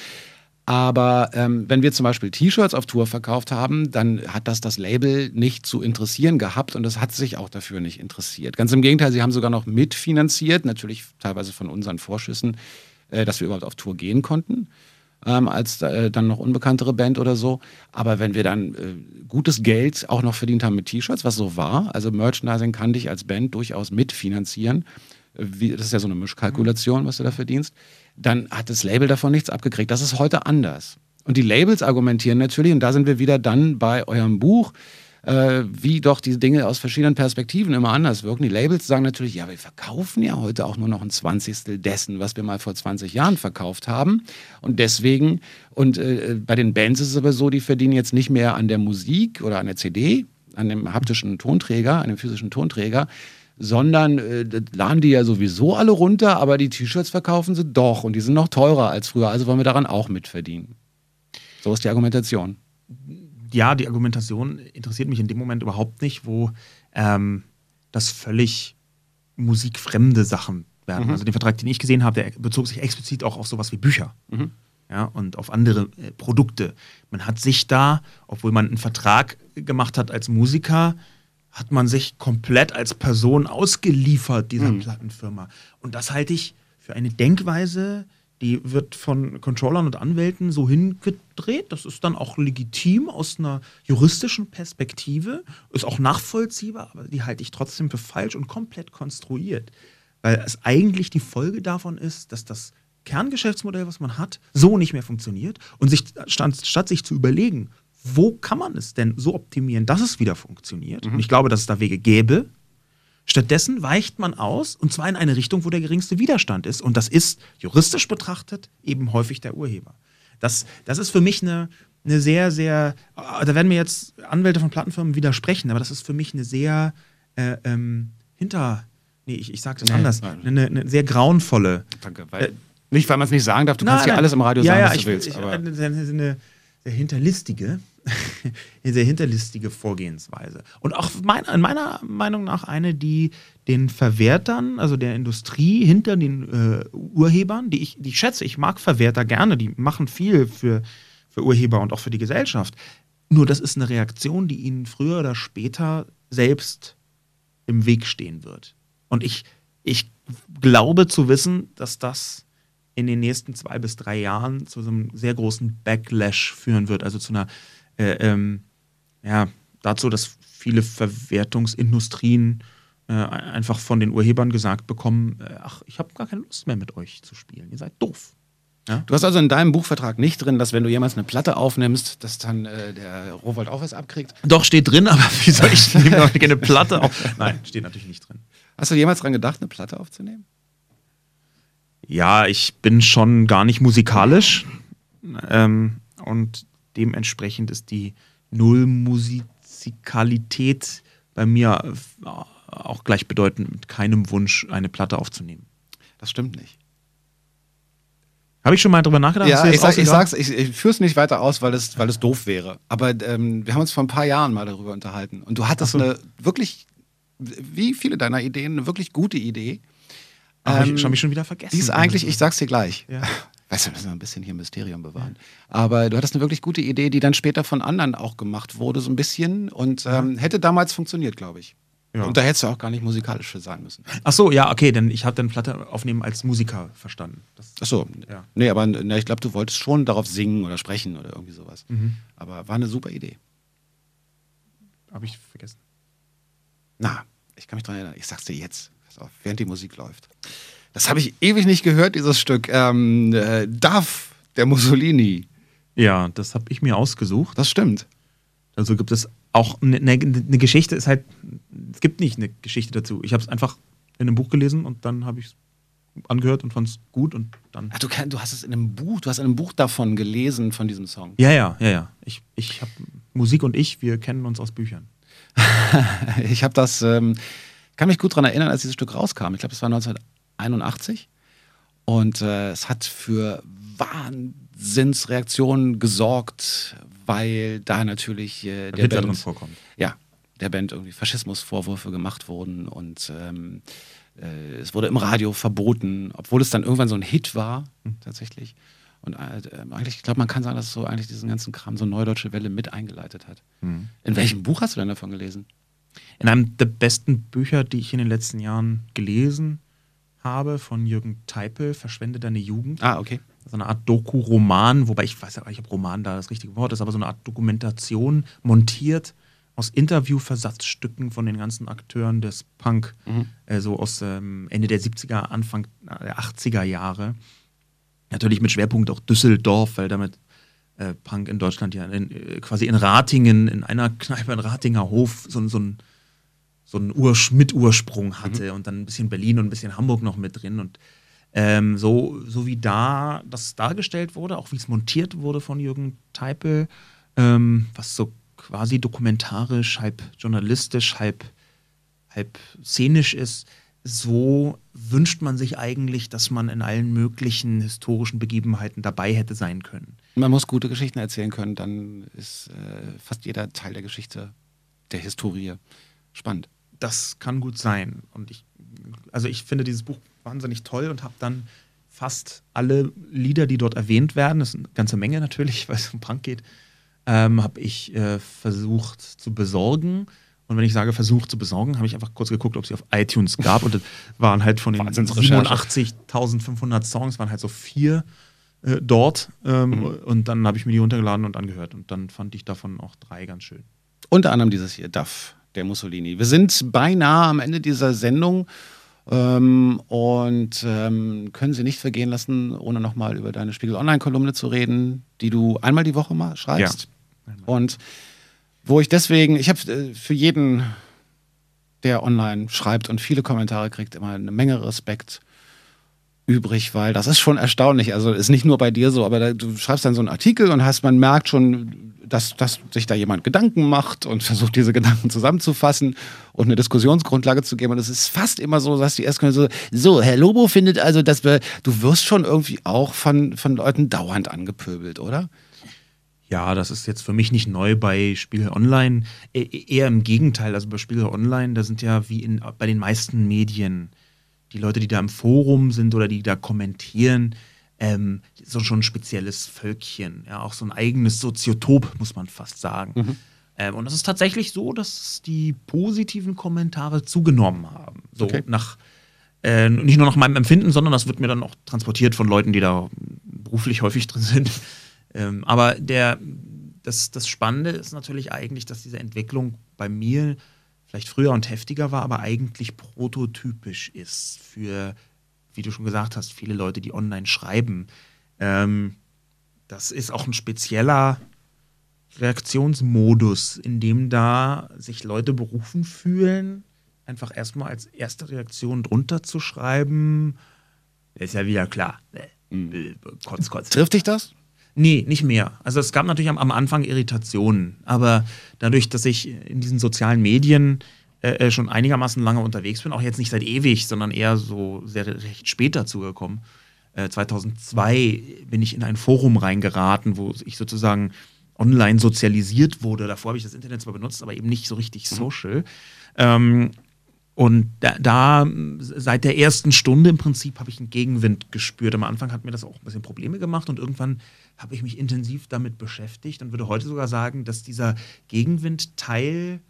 Aber ähm, wenn wir zum Beispiel T-Shirts auf Tour verkauft haben, dann hat das das Label nicht zu interessieren gehabt und es hat sich auch dafür nicht interessiert. Ganz im Gegenteil, sie haben sogar noch mitfinanziert, natürlich teilweise von unseren Vorschüssen, äh, dass wir überhaupt auf Tour gehen konnten. Ähm, als äh, dann noch unbekanntere Band oder so. Aber wenn wir dann äh, gutes Geld auch noch verdient haben mit T-Shirts, was so war, also Merchandising kann dich als Band durchaus mitfinanzieren. Wie, das ist ja so eine Mischkalkulation, was du da verdienst dann hat das Label davon nichts abgekriegt. Das ist heute anders. Und die Labels argumentieren natürlich, und da sind wir wieder dann bei eurem Buch, äh, wie doch die Dinge aus verschiedenen Perspektiven immer anders wirken. Die Labels sagen natürlich, ja, wir verkaufen ja heute auch nur noch ein Zwanzigstel dessen, was wir mal vor 20 Jahren verkauft haben. Und deswegen, und äh, bei den Bands ist es aber so, die verdienen jetzt nicht mehr an der Musik oder an der CD, an dem haptischen Tonträger, an dem physischen Tonträger, sondern äh, laden die ja sowieso alle runter, aber die T-Shirts verkaufen sie doch und die sind noch teurer als früher, also wollen wir daran auch mitverdienen. So ist die Argumentation. Ja, die Argumentation interessiert mich in dem Moment überhaupt nicht, wo ähm, das völlig musikfremde Sachen werden. Mhm. Also den Vertrag, den ich gesehen habe, der bezog sich explizit auch auf sowas wie Bücher. Mhm. Ja, und auf andere äh, Produkte. Man hat sich da, obwohl man einen Vertrag gemacht hat als Musiker, hat man sich komplett als Person ausgeliefert, dieser mhm. Plattenfirma. Und das halte ich für eine Denkweise, die wird von Controllern und Anwälten so hingedreht. Das ist dann auch legitim aus einer juristischen Perspektive, ist auch nachvollziehbar, aber die halte ich trotzdem für falsch und komplett konstruiert. Weil es eigentlich die Folge davon ist, dass das Kerngeschäftsmodell, was man hat, so nicht mehr funktioniert und sich statt, statt sich zu überlegen, wo kann man es denn so optimieren, dass es wieder funktioniert? Mhm. Und ich glaube, dass es da Wege gäbe. Stattdessen weicht man aus, und zwar in eine Richtung, wo der geringste Widerstand ist. Und das ist juristisch betrachtet eben häufig der Urheber. Das, das ist für mich eine, eine sehr, sehr, da werden mir jetzt Anwälte von Plattenfirmen widersprechen, aber das ist für mich eine sehr äh, ähm, hinter, nee, ich, ich sage das nee, anders, eine, eine, sehr grauenvolle. Danke, weil, äh, nicht, weil man es nicht sagen darf, du nein, kannst ja alles im Radio ja, sagen, ja, was ich, du willst. Ich, aber. Eine, eine, sehr hinterlistige sehr hinterlistige Vorgehensweise. Und auch mein, in meiner Meinung nach eine, die den Verwertern, also der Industrie hinter den äh, Urhebern, die ich, die ich schätze, ich mag Verwerter gerne, die machen viel für, für Urheber und auch für die Gesellschaft. Nur das ist eine Reaktion, die ihnen früher oder später selbst im Weg stehen wird. Und ich, ich glaube zu wissen, dass das in den nächsten zwei bis drei Jahren zu so einem sehr großen Backlash führen wird, also zu einer, äh, ähm, ja, dazu, dass viele Verwertungsindustrien äh, einfach von den Urhebern gesagt bekommen, äh, ach, ich habe gar keine Lust mehr mit euch zu spielen, ihr seid doof. Ja? Du hast also in deinem Buchvertrag nicht drin, dass wenn du jemals eine Platte aufnimmst, dass dann äh, der Rowold auch was abkriegt? Doch, steht drin, aber wie soll ich eine Platte auf? Nein, steht natürlich nicht drin. Hast du jemals daran gedacht, eine Platte aufzunehmen? Ja, ich bin schon gar nicht musikalisch ähm, und dementsprechend ist die Nullmusikalität bei mir auch gleichbedeutend mit keinem Wunsch, eine Platte aufzunehmen. Das stimmt nicht. Habe ich schon mal drüber nachgedacht? Ja, ich, sag, ich sag's, ich, ich führe es nicht weiter aus, weil es, weil es doof wäre. Aber ähm, wir haben uns vor ein paar Jahren mal darüber unterhalten. Und du hattest so. eine wirklich, wie viele deiner Ideen, eine wirklich gute Idee. Ach, ähm, ich habe mich schon wieder vergessen. Die ist eigentlich, ich sag's dir gleich. Ja. Weißt du, wir müssen ein bisschen hier Mysterium bewahren. Aber du hattest eine wirklich gute Idee, die dann später von anderen auch gemacht wurde, so ein bisschen. Und ähm, hätte damals funktioniert, glaube ich. Ja. Und da hättest du auch gar nicht musikalisch für sein müssen. Ach so, ja, okay, denn ich habe dann Platte aufnehmen als Musiker verstanden. Das, Ach so, ja. nee, aber ne, ich glaube, du wolltest schon darauf singen oder sprechen oder irgendwie sowas. Mhm. Aber war eine super Idee. Habe ich vergessen. Na, ich kann mich daran erinnern. Ich sag's dir jetzt, auf, während die Musik läuft. Das habe ich ewig nicht gehört, dieses Stück. Ähm, äh, Duff, der Mussolini. Ja, das habe ich mir ausgesucht. Das stimmt. Also gibt es auch eine, eine, eine Geschichte, ist halt, es gibt nicht eine Geschichte dazu. Ich habe es einfach in einem Buch gelesen und dann habe ich es angehört und fand es gut und dann. Ach, du, kann, du hast es in einem Buch, du hast in einem Buch davon gelesen, von diesem Song. Ja, ja, ja, ja. Ich, ich habe Musik und ich, wir kennen uns aus Büchern. ich habe das, ähm, kann mich gut daran erinnern, als dieses Stück rauskam. Ich glaube, es war 1981. Und äh, es hat für Wahnsinnsreaktionen gesorgt, weil da natürlich äh, der Band, drin vorkommt. Ja, der Band irgendwie Faschismusvorwürfe gemacht wurden und ähm, äh, es wurde im Radio verboten, obwohl es dann irgendwann so ein Hit war, mhm. tatsächlich. Und äh, eigentlich, ich glaube, man kann sagen, dass es so eigentlich diesen ganzen Kram so Neudeutsche Welle mit eingeleitet hat. Mhm. In welchem Buch hast du denn davon gelesen? In einem der besten Bücher, die ich in den letzten Jahren gelesen habe, von Jürgen Teipel, Verschwende deine Jugend. Ah, okay so eine Art Doku-Roman, wobei ich weiß ja nicht, ob Roman da das richtige Wort ist, aber so eine Art Dokumentation montiert aus Interviewversatzstücken von den ganzen Akteuren des Punk, mhm. äh, so aus ähm, Ende der 70er, Anfang der 80er Jahre. Natürlich mit Schwerpunkt auch Düsseldorf, weil damit äh, Punk in Deutschland ja in, äh, quasi in Ratingen, in einer Kneipe in Ratinger Hof, so, so ein so einen Ur Mit-Ursprung hatte mhm. und dann ein bisschen Berlin und ein bisschen Hamburg noch mit drin und ähm, so, so wie da das dargestellt wurde, auch wie es montiert wurde von Jürgen Teipel, ähm, was so quasi dokumentarisch, halb journalistisch, halb, halb szenisch ist, so wünscht man sich eigentlich, dass man in allen möglichen historischen Begebenheiten dabei hätte sein können. Man muss gute Geschichten erzählen können, dann ist äh, fast jeder Teil der Geschichte, der Historie spannend. Das kann gut sein. Und ich, also ich finde dieses Buch wahnsinnig toll und habe dann fast alle Lieder, die dort erwähnt werden, das ist eine ganze Menge natürlich, weil es um Punk geht, ähm, habe ich äh, versucht zu besorgen. Und wenn ich sage versucht zu besorgen, habe ich einfach kurz geguckt, ob sie auf iTunes gab. Und das waren halt von den 87.500 Songs, waren halt so vier äh, dort. Ähm, mhm. Und dann habe ich mir die runtergeladen und angehört. Und dann fand ich davon auch drei ganz schön. Unter anderem dieses hier, Duff, der Mussolini. Wir sind beinahe am Ende dieser Sendung. Ähm, und ähm, können Sie nicht vergehen lassen, ohne nochmal über deine Spiegel Online-Kolumne zu reden, die du einmal die Woche mal schreibst. Ja. Und wo ich deswegen, ich habe äh, für jeden, der online schreibt und viele Kommentare kriegt, immer eine Menge Respekt übrig, weil das ist schon erstaunlich. Also ist nicht nur bei dir so, aber da, du schreibst dann so einen Artikel und hast, man merkt schon, dass, dass sich da jemand Gedanken macht und versucht, diese Gedanken zusammenzufassen und eine Diskussionsgrundlage zu geben. Und es ist fast immer so, dass die erst so, so, Herr Lobo findet also, dass wir, du wirst schon irgendwie auch von, von Leuten dauernd angepöbelt, oder? Ja, das ist jetzt für mich nicht neu bei Spiegel Online. E eher im Gegenteil. Also bei Spiegel Online, da sind ja wie in, bei den meisten Medien die Leute, die da im Forum sind oder die da kommentieren, ähm, so schon ein spezielles Völkchen. Ja, auch so ein eigenes Soziotop, muss man fast sagen. Mhm. Ähm, und es ist tatsächlich so, dass die positiven Kommentare zugenommen haben. So okay. nach äh, nicht nur nach meinem Empfinden, sondern das wird mir dann auch transportiert von Leuten, die da beruflich häufig drin sind. Ähm, aber der, das, das Spannende ist natürlich eigentlich, dass diese Entwicklung bei mir vielleicht früher und heftiger war, aber eigentlich prototypisch ist für, wie du schon gesagt hast, viele Leute, die online schreiben. Ähm, das ist auch ein spezieller Reaktionsmodus, in dem da sich Leute berufen fühlen, einfach erstmal als erste Reaktion drunter zu schreiben. Ist ja wieder klar. Mhm. Kotz, kotz. Trifft dich das? Nee, nicht mehr. Also es gab natürlich am, am Anfang Irritationen, aber dadurch, dass ich in diesen sozialen Medien äh, äh, schon einigermaßen lange unterwegs bin, auch jetzt nicht seit ewig, sondern eher so sehr recht spät dazugekommen. Äh, 2002 bin ich in ein Forum reingeraten, wo ich sozusagen online sozialisiert wurde. Davor habe ich das Internet zwar benutzt, aber eben nicht so richtig social. Mhm. Ähm, und da, da, seit der ersten Stunde im Prinzip habe ich einen Gegenwind gespürt. Am Anfang hat mir das auch ein bisschen Probleme gemacht und irgendwann habe ich mich intensiv damit beschäftigt und würde heute sogar sagen, dass dieser Gegenwind Teil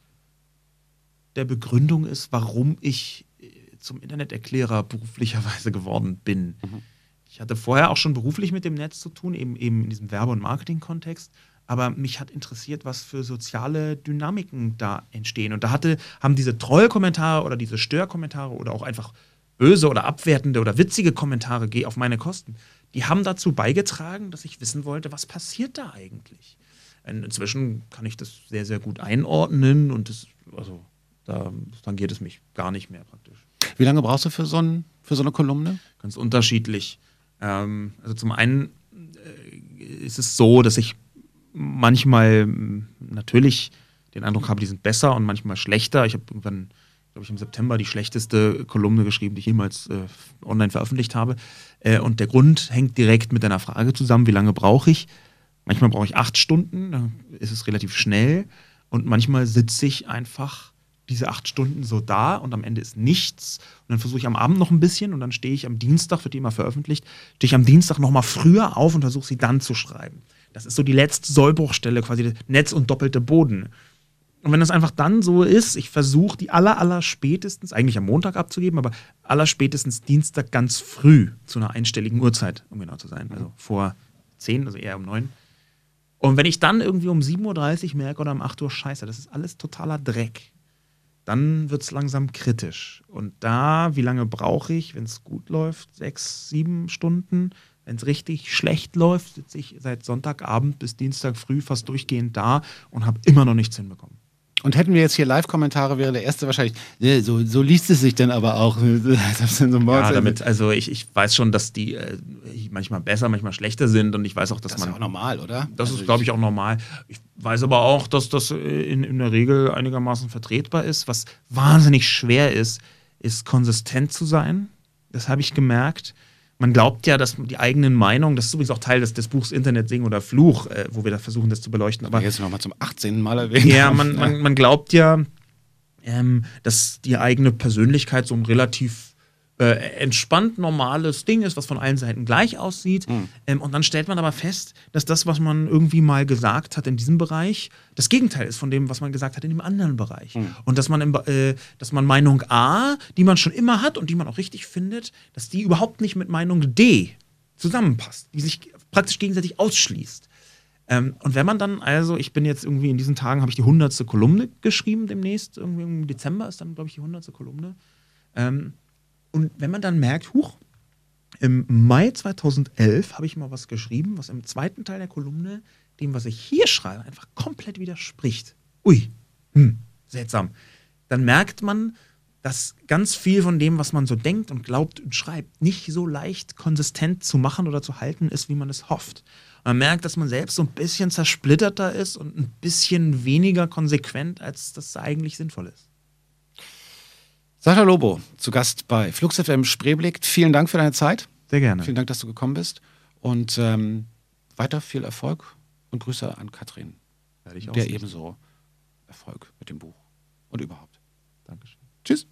der Begründung ist, warum ich äh, zum Interneterklärer beruflicherweise geworden bin. Mhm. Ich hatte vorher auch schon beruflich mit dem Netz zu tun, eben, eben in diesem Werbe- und Marketing-Kontext. Aber mich hat interessiert, was für soziale Dynamiken da entstehen. Und da hatte, haben diese Trollkommentare oder diese Störkommentare oder auch einfach böse oder abwertende oder witzige Kommentare, geh auf meine Kosten, die haben dazu beigetragen, dass ich wissen wollte, was passiert da eigentlich. Inzwischen kann ich das sehr, sehr gut einordnen und das, also da tangiert es mich gar nicht mehr praktisch. Wie lange brauchst du für so, ein, für so eine Kolumne? Ganz unterschiedlich. Ähm, also zum einen äh, ist es so, dass ich manchmal natürlich den Eindruck habe, die sind besser und manchmal schlechter. Ich habe irgendwann, glaube ich, im September die schlechteste Kolumne geschrieben, die ich jemals äh, online veröffentlicht habe. Äh, und der Grund hängt direkt mit deiner Frage zusammen, wie lange brauche ich? Manchmal brauche ich acht Stunden, dann ist es relativ schnell. Und manchmal sitze ich einfach diese acht Stunden so da und am Ende ist nichts. Und dann versuche ich am Abend noch ein bisschen und dann stehe ich am Dienstag, wird die immer veröffentlicht, stehe ich am Dienstag nochmal früher auf und versuche sie dann zu schreiben. Das ist so die letzte Sollbruchstelle, quasi Netz und doppelte Boden. Und wenn das einfach dann so ist, ich versuche die aller, aller spätestens, eigentlich am Montag abzugeben, aber aller spätestens Dienstag ganz früh zu einer einstelligen Uhrzeit, um genau zu sein. Also vor 10, also eher um 9. Und wenn ich dann irgendwie um 7.30 Uhr merke oder um 8 Uhr, scheiße, das ist alles totaler Dreck, dann wird es langsam kritisch. Und da, wie lange brauche ich, wenn es gut läuft? Sechs, sieben Stunden. Wenn es richtig schlecht läuft, sitze ich seit Sonntagabend bis Dienstag früh fast durchgehend da und habe immer noch nichts hinbekommen. Und hätten wir jetzt hier Live-Kommentare, wäre der erste wahrscheinlich, nee, so, so liest es sich dann aber auch. ja, damit, also ich, ich weiß schon, dass die äh, manchmal besser, manchmal schlechter sind und ich weiß auch, dass das man. Das ist auch normal, oder? Das also ist, glaube ich, auch normal. Ich weiß aber auch, dass das in, in der Regel einigermaßen vertretbar ist. Was wahnsinnig schwer ist, ist konsistent zu sein. Das habe ich gemerkt man glaubt ja, dass die eigenen Meinungen, das ist übrigens auch Teil des, des Buchs Internet Singen oder Fluch, äh, wo wir da versuchen, das zu beleuchten. Aber jetzt nochmal zum 18. Mal erwähnt. Ja, man, man, man glaubt ja, ähm, dass die eigene Persönlichkeit so ein relativ äh, entspannt normales Ding ist, was von allen Seiten gleich aussieht. Mhm. Ähm, und dann stellt man aber fest, dass das, was man irgendwie mal gesagt hat in diesem Bereich, das Gegenteil ist von dem, was man gesagt hat in dem anderen Bereich. Mhm. Und dass man, im, äh, dass man Meinung A, die man schon immer hat und die man auch richtig findet, dass die überhaupt nicht mit Meinung D zusammenpasst, die sich praktisch gegenseitig ausschließt. Ähm, und wenn man dann also, ich bin jetzt irgendwie in diesen Tagen, habe ich die hundertste Kolumne geschrieben demnächst, irgendwie im Dezember ist dann, glaube ich, die hundertste Kolumne. Ähm, und wenn man dann merkt, huch, im Mai 2011 habe ich mal was geschrieben, was im zweiten Teil der Kolumne dem, was ich hier schreibe, einfach komplett widerspricht. Ui, hm, seltsam. Dann merkt man, dass ganz viel von dem, was man so denkt und glaubt und schreibt, nicht so leicht konsistent zu machen oder zu halten ist, wie man es hofft. man merkt, dass man selbst so ein bisschen zersplitterter ist und ein bisschen weniger konsequent, als das eigentlich sinnvoll ist. Sascha Lobo, zu Gast bei Flux FM Spreeblick. Vielen Dank für deine Zeit. Sehr gerne. Vielen Dank, dass du gekommen bist. Und ähm, weiter viel Erfolg und Grüße an Katrin. Werde ich auch. Der sehen. ebenso Erfolg mit dem Buch und überhaupt. Dankeschön. Tschüss.